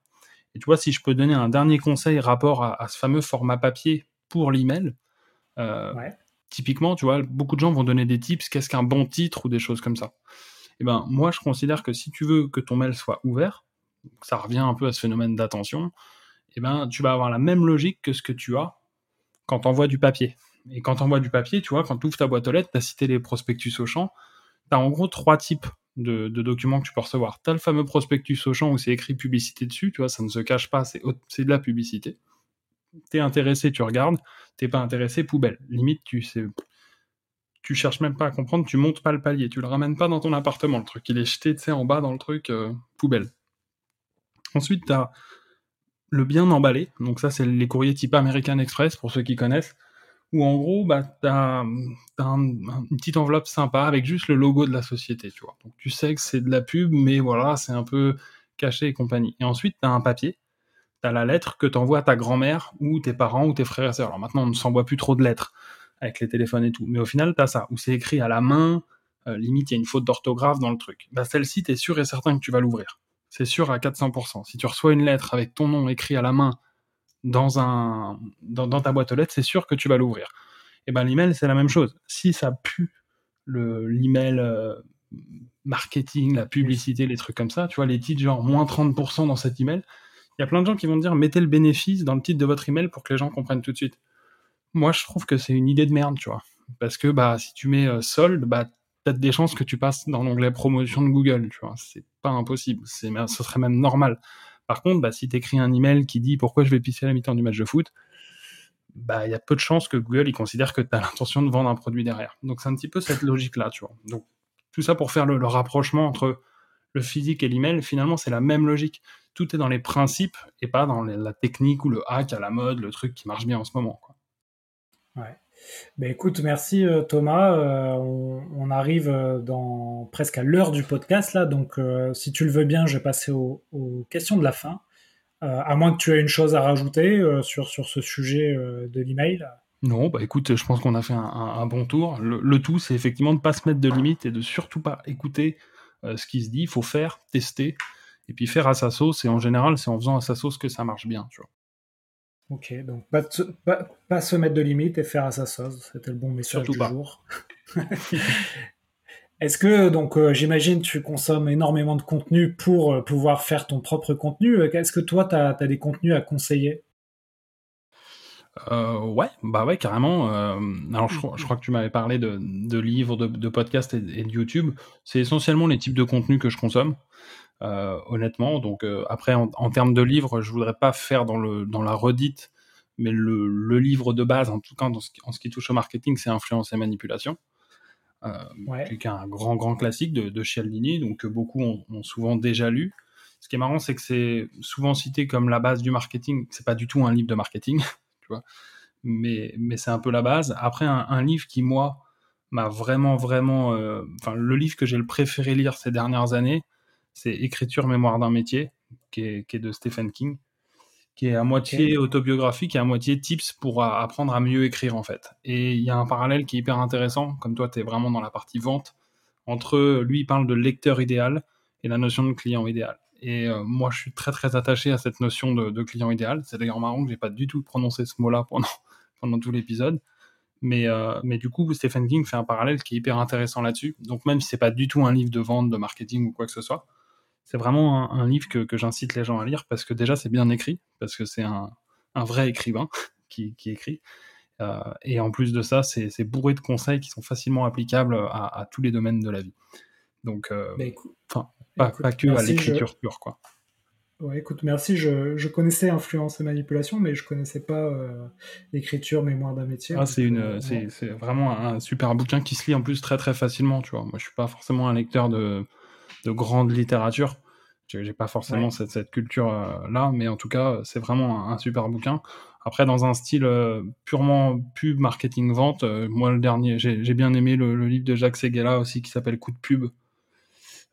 Et tu vois, si je peux donner un dernier conseil rapport à, à ce fameux format papier pour l'email, euh, ouais typiquement, tu vois, beaucoup de gens vont donner des tips, qu'est-ce qu'un bon titre ou des choses comme ça. Eh ben, moi, je considère que si tu veux que ton mail soit ouvert, ça revient un peu à ce phénomène d'attention, eh ben, tu vas avoir la même logique que ce que tu as quand tu envoies du papier. Et quand tu envoies du papier, tu vois, quand tu ouvres ta boîte aux lettres, tu as cité les prospectus au champ, tu as en gros trois types de, documents que tu peux recevoir. Tu as le fameux prospectus au champ où c'est écrit publicité dessus, tu vois, ça ne se cache pas, c'est de la publicité t'es intéressé, tu regardes, t'es pas intéressé, poubelle. Limite, tu sais, tu cherches même pas à comprendre, tu montes pas le palier, tu le ramènes pas dans ton appartement, le truc, il est jeté, tu sais, en bas dans le truc, euh, poubelle. Ensuite, t'as le bien emballé, donc ça, c'est les courriers type American Express, pour ceux qui connaissent, où en gros, bah, tu as, une petite enveloppe sympa avec juste le logo de la société, tu vois. Donc tu sais que c'est de la pub, mais voilà, c'est un peu caché et compagnie. Et ensuite, tu as un papier, tu as la lettre que t'envoies à ta grand-mère ou tes parents ou tes frères et sœurs. Alors maintenant, on ne s'envoie plus trop de lettres avec les téléphones et tout, mais au final, tu as ça, où c'est écrit à la main, euh, limite, il y a une faute d'orthographe dans le truc. Bah, celle-ci, tu es sûr et certain que tu vas l'ouvrir. C'est sûr à 400%. Si tu reçois une lettre avec ton nom écrit à la main dans, un, dans, ta boîte aux lettres, c'est sûr que tu vas l'ouvrir. Et ben l'email, c'est la même chose. Si ça pue l'email euh, marketing, la publicité, les trucs comme ça, tu vois, les titres genre moins 30% dans cet email, il y a plein de gens qui vont dire mettez le bénéfice dans le titre de votre email pour que les gens comprennent tout de suite. Moi, je trouve que c'est une idée de merde, tu vois. Parce que bah, si tu mets euh, solde, bah, peut-être des chances que tu passes dans l'onglet promotion de Google, tu vois. C'est pas impossible. C'est, ce serait même normal. Par contre, bah, si tu un email qui dit pourquoi je vais pisser à la mi-temps du match de foot, bah, il y a peu de chances que Google il considère que tu as l'intention de vendre un produit derrière. Donc c'est un petit peu cette logique-là, tu vois. Donc tout ça pour faire le, rapprochement entre le physique et l'email, finalement c'est la même logique. Tout est dans les principes et pas dans la technique ou le hack à la mode, le truc qui marche bien en ce moment. Quoi. Ouais. Ben écoute, merci euh, Thomas. Euh, on, arrive euh, dans presque à l'heure du podcast là, donc si tu le veux bien, je vais passer aux, questions de la fin. à moins que tu aies une chose à rajouter sur, sur ce sujet de l'email. Non, bah écoute, je pense qu'on a fait un, bon tour. Le, tout, c'est effectivement de ne pas se mettre de limites et de surtout pas écouter ce qui se dit. Il faut faire, tester, et puis faire à sa sauce. Et en général, c'est en faisant à sa sauce que ça marche bien, tu vois. Ok, donc pas, se mettre de limites et faire à sa sauce, c'était le bon message du jour. [LAUGHS] Est-ce que, donc euh, j'imagine, tu consommes énormément de contenu pour euh, pouvoir faire ton propre contenu Est-ce que toi, tu as, des contenus à conseiller? Euh, ouais, bah ouais, carrément. alors, je, crois que tu m'avais parlé de, livres, de, podcasts et, et, de YouTube. C'est essentiellement les types de contenus que je consomme. Euh, honnêtement. Donc euh, après, en, termes de livres, je voudrais pas faire dans, le, dans la redite, mais le, livre de base, en tout cas en ce qui touche au marketing, c'est Influence et Manipulation. Euh, qui est un grand, grand classique de, de Cialdini, donc beaucoup ont, souvent déjà lu. Ce qui est marrant, c'est que c'est souvent cité comme la base du marketing. C'est pas du tout un livre de marketing, [LAUGHS] tu vois, mais, mais c'est un peu la base. Après, un, livre qui, moi, m'a vraiment, vraiment. Enfin, le livre que j'ai le préféré lire ces dernières années, c'est Écriture, mémoire d'un métier, qui est, de Stephen King, qui est à moitié autobiographique et à moitié tips pour apprendre à mieux écrire en fait. Et il y a un parallèle qui est hyper intéressant, comme toi tu es vraiment dans la partie vente, entre lui il parle de lecteur idéal et la notion de client idéal. Et euh, moi je suis très très attaché à cette notion de, client idéal. C'est d'ailleurs marrant que j'ai pas du tout prononcé ce mot-là pendant, [LAUGHS] pendant tout l'épisode. Mais, euh, mais du coup, Stephen King fait un parallèle qui est hyper intéressant là-dessus. Donc même si c'est pas du tout un livre de vente, de marketing ou quoi que ce soit, c'est vraiment un, livre que, j'incite les gens à lire parce que déjà c'est bien écrit, parce que c'est un, vrai écrivain [LAUGHS] qui, écrit. Euh, et en plus de ça, c'est bourré de conseils qui sont facilement applicables à, tous les domaines de la vie. Donc, euh, enfin, pas, que à l'écriture pure, quoi. Ouais, écoute, merci. Je, connaissais influence et manipulation, mais je connaissais pas euh, l'écriture, mémoire d'un métier. Ah, c'est une, c'est vraiment un super bouquin qui se lit en plus très très facilement, tu vois. Moi, je suis pas forcément un lecteur de, de grande littérature. J'ai pas forcément cette, cette culture euh, là, mais en tout cas, c'est vraiment un, super bouquin. Après, dans un style euh, purement pub, marketing, vente, euh, moi le dernier, j'ai bien aimé le, livre de Jacques Seguela aussi qui s'appelle Coup de pub.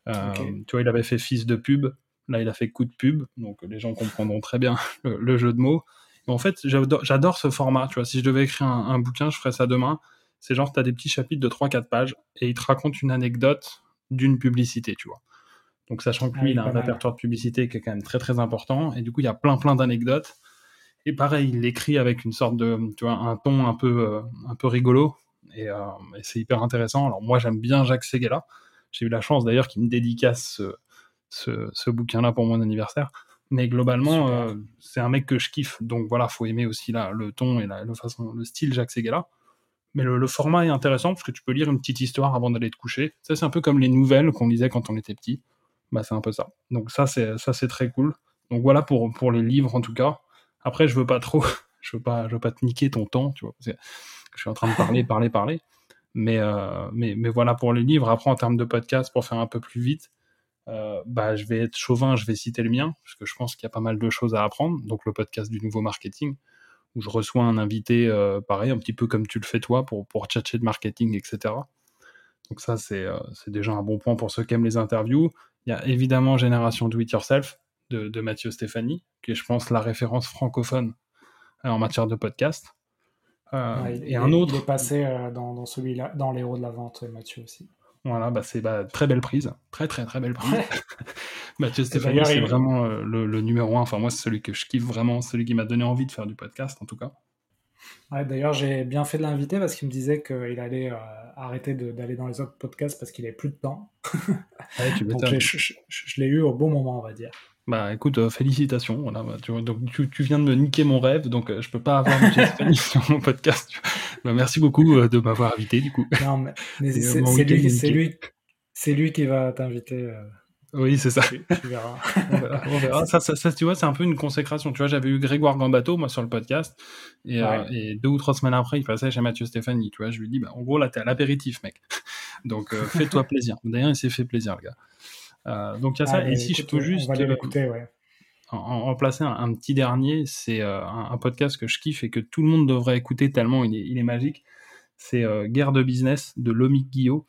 Tu vois, il avait fait Fils de pub, là il a fait Coup de pub, donc les gens comprendront très bien [LAUGHS] le, jeu de mots. en fait, j'adore ce format. Tu vois, si je devais écrire un, un bouquin, je ferais ça demain. C'est genre, tu as des petits chapitres de 3-4 pages et il te raconte une anecdote d'une publicité, tu vois. Donc, sachant que lui, ah il a un répertoire de publicité qui est quand même très très important, et du coup, il y a plein plein d'anecdotes. Et pareil, il l'écrit avec une sorte de, tu vois, un ton un peu, euh, un peu rigolo, euh, et, c'est hyper intéressant. Alors, moi, j'aime bien Jacques Seguela. J'ai eu la chance d'ailleurs qu'il me dédicace ce, ce, bouquin-là pour mon anniversaire. Mais globalement, euh, c'est un mec que je kiffe. Donc voilà, faut aimer aussi là, le ton et la, le, façon, le style Jacques Seguela. Mais le, format est intéressant parce que tu peux lire une petite histoire avant d'aller te coucher. Ça, c'est un peu comme les nouvelles qu'on lisait quand on était petit. Bah, c'est un peu ça. Donc ça, c'est ça, c'est très cool. Donc voilà pour pour les livres en tout cas. Après, je veux pas trop, [LAUGHS] je veux pas, je veux pas te niquer ton temps, tu vois. je suis en train de parler, parler, parler. Mais euh, mais voilà pour les livres. Après, en termes de podcast, pour faire un peu plus vite, euh, bah je vais être chauvin, je vais citer le mien parce que je pense qu'il y a pas mal de choses à apprendre. Donc le podcast du nouveau marketing où je reçois un invité, euh, pareil, un petit peu comme tu le fais toi, pour, pour tchatcher de marketing, etc. Donc ça, c'est déjà un bon point pour ceux qui aiment les interviews. Il y a évidemment Génération Do It Yourself de, de Mathieu Stéphanie, qui est, je pense, la référence francophone en matière de podcast. Et un autre. Il est passé dans, dans celui-là, dans les héros de la vente, Mathieu aussi. Voilà, bah c'est bah, très belle prise, très très très belle prise. [LAUGHS] Mathieu Stéphanie, c'est vraiment euh, le, numéro un. Enfin, moi, c'est celui que je kiffe vraiment, celui qui m'a donné envie de faire du podcast, en tout cas. Ouais, D'ailleurs, j'ai bien fait de l'inviter parce qu'il me disait qu'il allait euh, arrêter d'aller dans les autres podcasts parce qu'il n'avait plus de temps. Ouais, tu [LAUGHS] Donc, je, je l'ai eu au bon moment, on va dire. Bah écoute, euh, félicitations. Voilà, bah, tu, donc, tu, viens de me niquer mon rêve, donc je peux pas avoir Mathieu [LAUGHS] sur mon podcast. Bah, merci beaucoup de m'avoir invité, du coup. Non, mais, c'est lui, lui, lui, qui va t'inviter. Oui, c'est ça. Tu, verras. on verra. Ça, ça, tu vois, c'est un peu une consécration. Tu vois, j'avais eu Grégoire Gambato, moi, sur le podcast. Et, euh, et, deux ou trois semaines après, il passait chez Mathieu Stéphanie. Tu vois, je lui dis, bah, en gros, là, t'es à l'apéritif, mec. [LAUGHS] Donc, euh, fais-toi plaisir. D'ailleurs, il s'est fait plaisir, le gars. Euh, donc, il y a ça. et si je peux juste. En, en, placer un, petit dernier, c'est un, podcast que je kiffe et que tout le monde devrait écouter tellement il est, il est magique. C'est Guerre de business de Lomic Guillot.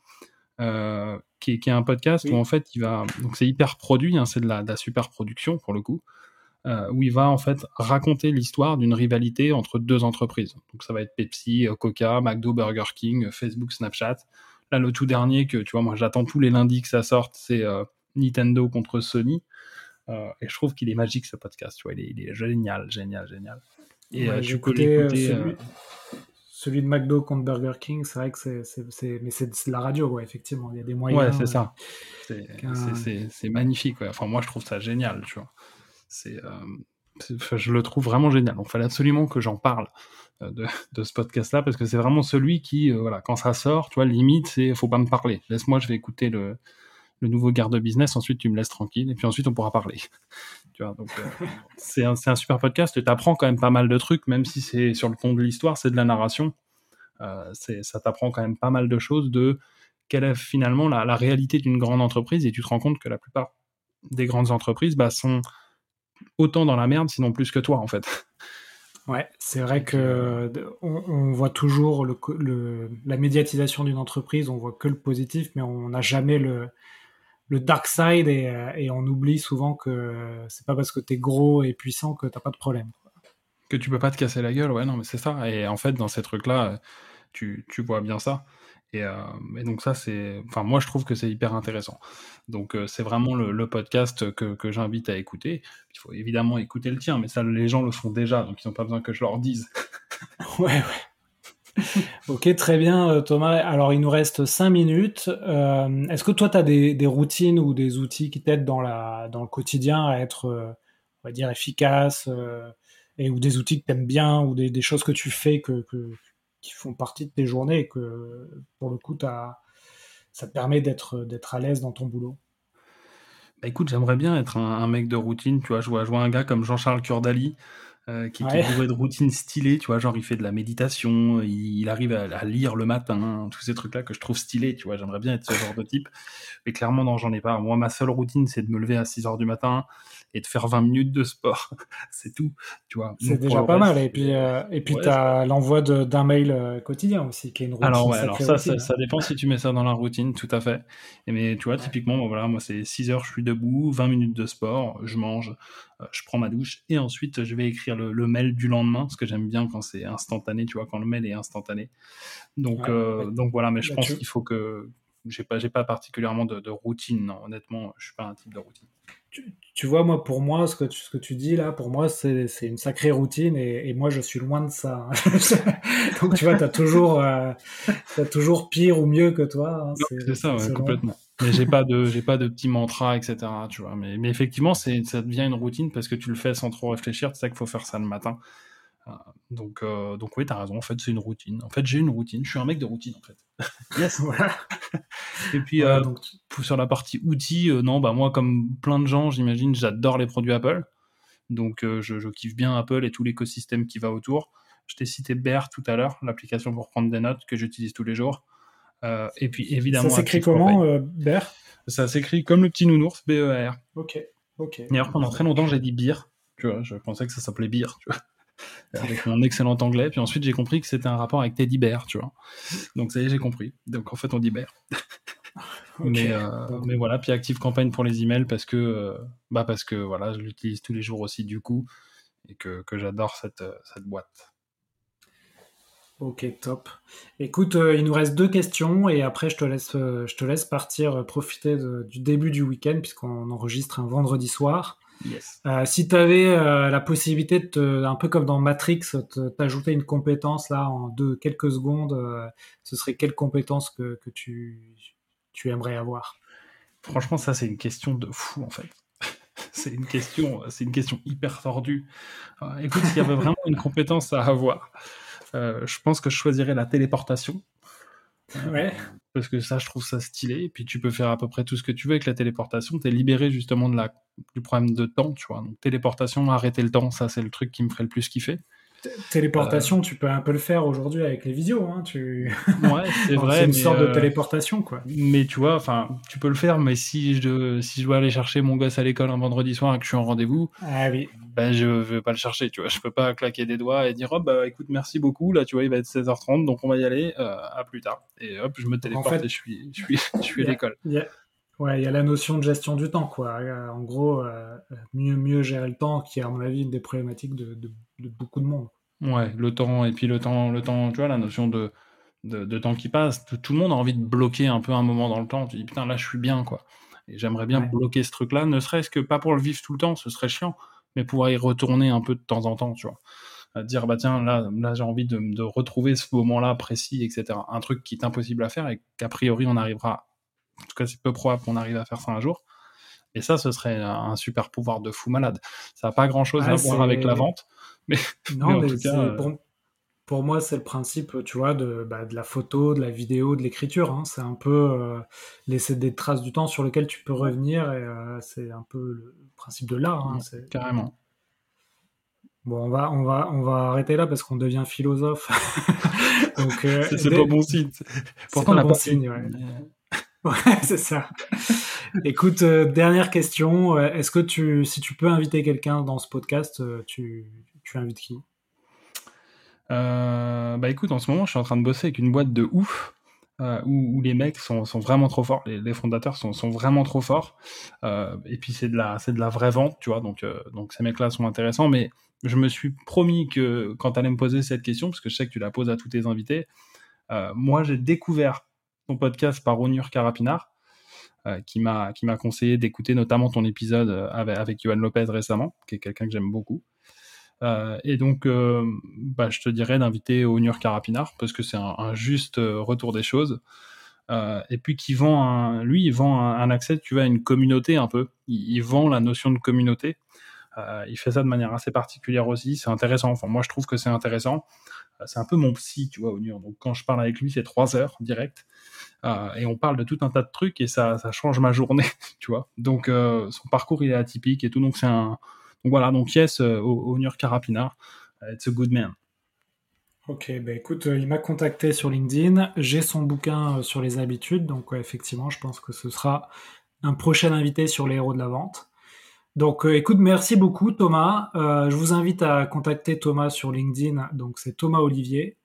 Euh, qui, est, un podcast où en fait il va donc c'est hyper produit, hein, c'est de la, super production pour le coup, euh, où il va en fait raconter l'histoire d'une rivalité entre deux entreprises. Donc ça va être Pepsi, euh, Coca, McDo, Burger King, Facebook, Snapchat. Là le tout dernier que tu vois moi j'attends tous les lundis que ça sorte, c'est Nintendo contre Sony. et je trouve qu'il est magique ce podcast, tu vois, il est, génial, génial, génial. Et tu peux l'écouter celui de McDo contre Burger King, c'est vrai que c'est, mais c'est, de la radio, ouais, effectivement. Il y a des moyens. Ouais, c'est ça. C'est, magnifique. Enfin, moi, je trouve ça génial, tu vois. C'est, euh, je le trouve vraiment génial. Donc, il fallait absolument que j'en parle euh, [LAUGHS] de, ce podcast-là parce que c'est vraiment celui qui, euh, voilà, quand ça sort, tu vois, limite, c'est, faut pas me parler. Laisse-moi, je vais écouter le, le nouveau garde business. Ensuite, tu me laisses tranquille et puis ensuite, on pourra parler. [LAUGHS] tu vois, donc [LAUGHS] c'est un, un, super podcast. Tu apprends quand même pas mal de trucs, même si c'est sur le ton de l'histoire, c'est de la narration. Euh, ça t'apprend quand même pas mal de choses de quelle est finalement la, réalité d'une grande entreprise et tu te rends compte que la plupart des grandes entreprises bah, sont autant dans la merde, sinon plus que toi en fait. Ouais, c'est vrai que euh, on, voit toujours le, la médiatisation d'une entreprise, on voit que le positif, mais on n'a jamais le, le dark side et, euh, et, on oublie souvent que c'est pas parce que tu es gros et puissant que t'as pas de problème. Que tu peux pas te casser la gueule, ouais, non, mais c'est ça. Et en fait, dans ces trucs-là, tu, vois bien ça. Euh, et, donc ça, c'est, enfin moi je trouve que c'est hyper intéressant. Donc euh, c'est vraiment le, podcast que, j'invite à écouter. Il faut évidemment écouter le tien, mais ça les gens le font déjà, donc ils n'ont pas besoin que je leur dise. [LAUGHS] ouais, ouais. [LAUGHS] ok, très bien euh, Thomas. Alors il nous reste 5 minutes. Est-ce que toi tu as des, routines ou des outils qui t'aident dans, dans le quotidien à être, on va dire, efficace et, ou des outils que tu aimes bien ou des, choses que tu fais que, qui font partie de tes journées et que pour le coup, as, ça te permet d'être, d'être à l'aise dans ton boulot? Bah écoute, j'aimerais bien être un, mec de routine, tu vois, je vois, je vois un gars comme Jean-Charles Curdali, euh, qui, ouais. qui de routine stylée, tu vois, genre il fait de la méditation, il, arrive à, lire le matin, tous ces trucs-là que je trouve stylés, tu vois, j'aimerais bien être ce genre de type, mais clairement non, j'en ai pas. Moi, ma seule routine, c'est de me lever à 6 heures du matin, et de faire 20 minutes de sport. [LAUGHS] c'est tout, tu vois. C'est déjà pas mal. Et puis, euh, et puis tu as l'envoi d'un mail euh, quotidien aussi, qui est une routine. Alors, ouais, alors ça, ça, ça, dépend si tu mets ça dans la routine, tout à fait. Et mais tu vois, typiquement, voilà, moi, c'est 6 heures, je suis debout, 20 minutes de sport, je mange, euh, je prends ma douche, et ensuite, je vais écrire le, mail du lendemain, parce que j'aime bien quand c'est instantané, tu vois, quand le mail est instantané. Donc, donc voilà, mais je pense qu'il faut que. J'ai pas, pas particulièrement de, de routine, non, honnêtement, je suis pas un type de routine tu, vois, moi, pour moi, ce que tu, ce que tu dis là, pour moi, c'est une sacrée routine et, moi, je suis loin de ça. Hein. [LAUGHS] Donc, tu vois, tu as, toujours, euh, as toujours pire ou mieux que toi. Hein. C'est ça, complètement. Mais j'ai pas de, j'ai pas de petits mantras, etc. Tu vois. Mais, mais effectivement, ça devient une routine parce que tu le fais sans trop réfléchir. Tu sais qu'il faut faire ça le matin. Euh, donc, euh, donc oui, t'as raison. En fait, c'est une routine. En fait, j'ai une routine. Je suis un mec de routine, en fait. [LAUGHS] yes. Voilà. Et puis, euh, donc, sur la partie outils, non, bah moi, comme plein de gens, j'imagine, j'adore les produits Apple. Donc, je, je, kiffe bien Apple et tout l'écosystème qui va autour. Je t'ai cité Bear tout à l'heure, l'application pour prendre des notes que j'utilise tous les jours. et puis, évidemment. Ça s'écrit comment, Bear? Ça s'écrit comme le petit nounours, B-E-R. Ok. Ok. D'ailleurs, pendant très longtemps, j'ai dit Beer. Tu vois, je pensais que ça s'appelait Beer. Tu vois. Avec mon excellent anglais. Puis ensuite, j'ai compris que c'était un rapport avec Teddy Bear, tu vois. Donc ça y est, j'ai compris. Donc en fait, on dit Bear. [LAUGHS] mais, euh, mais voilà, puis Active Campagne pour les emails parce que, euh, bah parce que voilà, je l'utilise tous les jours aussi du coup et que, que j'adore cette, cette boîte. Ok, top. Écoute, euh, il nous reste deux questions et après je te laisse, je te laisse partir profiter du début du week-end puisqu'on enregistre un vendredi soir. Euh, si tu avais euh, la possibilité de, un peu comme dans Matrix, t'ajouter une compétence là en deux, quelques secondes, euh, ce serait quelle compétence que, que tu, tu aimerais avoir? Franchement, ça c'est une question de fou en fait. [LAUGHS] c'est une question, c'est une question hyper tordue. écoute, s'il y avait vraiment une compétence à avoir, je pense que je choisirais la téléportation. Ouais parce que ça, je trouve ça stylé. Et puis, tu peux faire à peu près tout ce que tu veux avec la téléportation. Tu es libéré justement de la, du problème de temps, tu vois. Donc, téléportation, arrêter le temps, ça, c'est le truc qui me ferait le plus kiffer. Téléportation, tu peux un peu le faire aujourd'hui avec les visios. Hein, tu... Ouais, c'est [LAUGHS] vrai. c'est une sorte de euh, téléportation, quoi. Mais tu vois, enfin, tu peux le faire, mais si je, si je dois aller chercher mon gosse à l'école un vendredi soir et que je suis en rendez-vous, ah, oui. ben, je vais pas le chercher, tu vois. Je peux pas claquer des doigts et dire, oh, bah écoute, merci beaucoup, là, tu vois, il va être 16h30, donc on va y aller, euh, à plus tard. Et hop, je me téléporte et je suis, je suis, [LAUGHS] je suis à l'école. Ouais, il y a la notion de gestion du temps, quoi. Euh, en gros, mieux, mieux gérer le temps, qui est à mon avis une des problématiques de, de, de beaucoup de monde. Ouais, le temps, et puis le temps, le temps, tu vois, la notion de, de, temps qui passe. Tout, le monde a envie de bloquer un peu un moment dans le temps. Tu dis, putain, là, je suis bien, quoi. Et j'aimerais bien bloquer ce truc-là, ne serait-ce que pas pour le vivre tout le temps, ce serait chiant, mais pouvoir y retourner un peu de temps en temps, tu vois. À dire, bah tiens, là, là j'ai envie de, de, retrouver ce moment-là précis, etc. Un truc qui est impossible à faire et qu'a priori, on arrivera, en tout cas, c'est peu probable qu'on arrive à faire ça un jour. Et ça, ce serait un super pouvoir de fou malade. Ça n'a pas grand-chose à voir avec la vente, mais, [LAUGHS] non, mais, pour, moi, c'est le principe, tu vois, de, bah, de, la photo, de la vidéo, de l'écriture. Hein. C'est un peu euh, laisser des traces du temps sur lesquelles tu peux revenir. Et euh, c'est un peu le principe de l'art. Hein. Carrément. Bon, on va, on va, on va arrêter là parce qu'on devient philosophe. [LAUGHS] Euh, c'est pas bon signe. Pourtant, on n'a pas signe. Ouais. [LAUGHS] ouais c'est ça. Écoute, dernière question. Est-ce que tu, si tu peux inviter quelqu'un dans ce podcast, tu, tu invites qui? Euh, Bah écoute, en ce moment, je suis en train de bosser avec une boîte de ouf. Euh, où, les mecs sont, sont, vraiment trop forts, les, fondateurs sont, sont, vraiment trop forts. Euh, et puis c'est de la c'est de la vraie vente, tu vois. Donc donc ces mecs-là sont intéressants. Mais je me suis promis que quand tu allais me poser cette question, parce que je sais que tu la poses à tous tes invités, moi j'ai découvert ton podcast par Onur Carapinard, qui m'a qui m'a conseillé d'écouter notamment ton épisode avec, avec Johan Lopez récemment, qui est quelqu'un que j'aime beaucoup. Euh, et donc, euh, bah, je te dirais d'inviter Onur Carapinard parce que c'est un, juste euh, retour des choses. et puis qui vend lui, il vend un, accès, tu vois, à une communauté un peu. Il, vend la notion de communauté. il fait ça de manière assez particulière aussi. C'est intéressant. Enfin, moi, je trouve que c'est intéressant. C'est un peu mon psy, tu vois, Onur. Donc, quand je parle avec lui, c'est trois heures direct. et on parle de tout un tas de trucs et ça, change ma journée, [LAUGHS] tu vois. Donc, son parcours, il est atypique et tout. Donc, c'est un donc voilà, donc yes, euh, au, New Carapina, euh, it's a good man. Ok, bah écoute, euh, il m'a contacté sur LinkedIn, j'ai son bouquin sur les habitudes, donc effectivement, je pense que ce sera un prochain invité sur les héros de la vente. Donc écoute, merci beaucoup Thomas. je vous invite à contacter Thomas sur LinkedIn, donc c'est Thomas Olivier.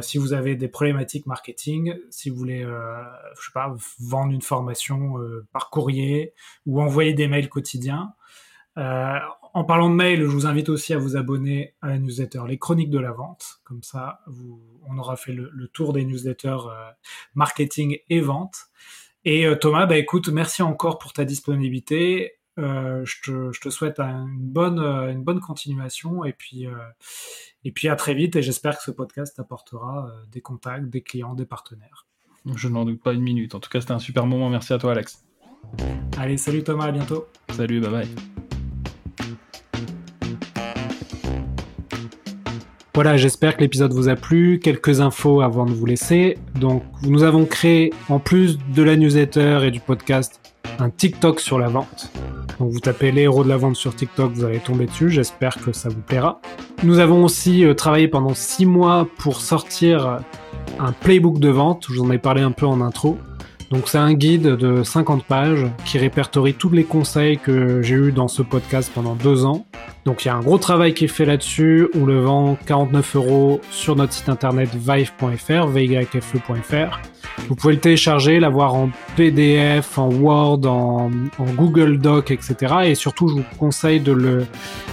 Si vous avez des problématiques marketing, si vous voulez, je sais pas, vendre une formation par courrier ou envoyer des mails quotidiens, euh, en parlant de mail, je vous invite aussi à vous abonner à la newsletter Les Chroniques de la Vente. Comme ça, vous, on aura fait le, tour des newsletters euh, marketing et vente. Et euh, Thomas, bah, écoute, merci encore pour ta disponibilité. Je, te, souhaite une bonne, une bonne continuation et puis, et puis à très vite. Et j'espère que ce podcast apportera des contacts, des clients, des partenaires. Je n'en doute pas une minute. En tout cas, c'était un super moment. Merci à toi, Alex. Allez, salut Thomas, à bientôt. Salut, bye bye. Voilà, j'espère que l'épisode vous a plu. Quelques infos avant de vous laisser. Donc, nous avons créé, en plus de la newsletter et du podcast, un TikTok sur la vente. Donc, vous tapez les héros de la vente sur TikTok, vous allez tomber dessus. J'espère que ça vous plaira. Nous avons aussi euh, travaillé pendant six mois pour sortir un playbook de vente. Je vous en ai parlé un peu en intro. Donc c'est un guide de 50 pages qui répertorie tous les conseils que j'ai eu dans ce podcast pendant deux ans. Donc il y a un gros travail qui est fait là-dessus. On le vend 49 euros sur notre site internet vive.fr, vyfe.fr. Vous pouvez le télécharger, l'avoir en PDF, en Word, en, Google Doc, etc. Et surtout, je vous conseille de le,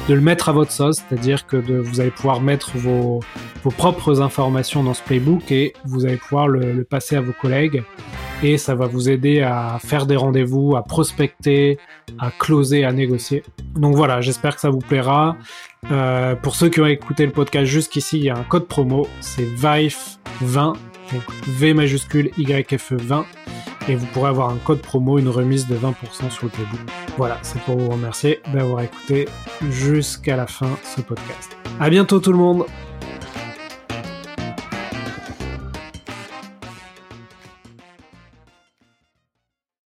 de le mettre à votre sauce, c'est-à-dire que vous allez pouvoir mettre vos, vos propres informations dans ce playbook et vous allez pouvoir le passer à vos collègues et ça va vous aider à faire des rendez-vous, à prospecter, à closer, à négocier. Donc voilà, j'espère que ça vous plaira. Euh, pour ceux qui ont écouté le podcast jusqu'ici, il y a un code promo, c'est VIFE20 donc V majuscule YFE 20 et vous pourrez avoir un code promo, une remise de 20% sur le playbook. Voilà, c'est pour vous remercier d'avoir écouté jusqu'à la fin ce podcast. À bientôt tout le monde!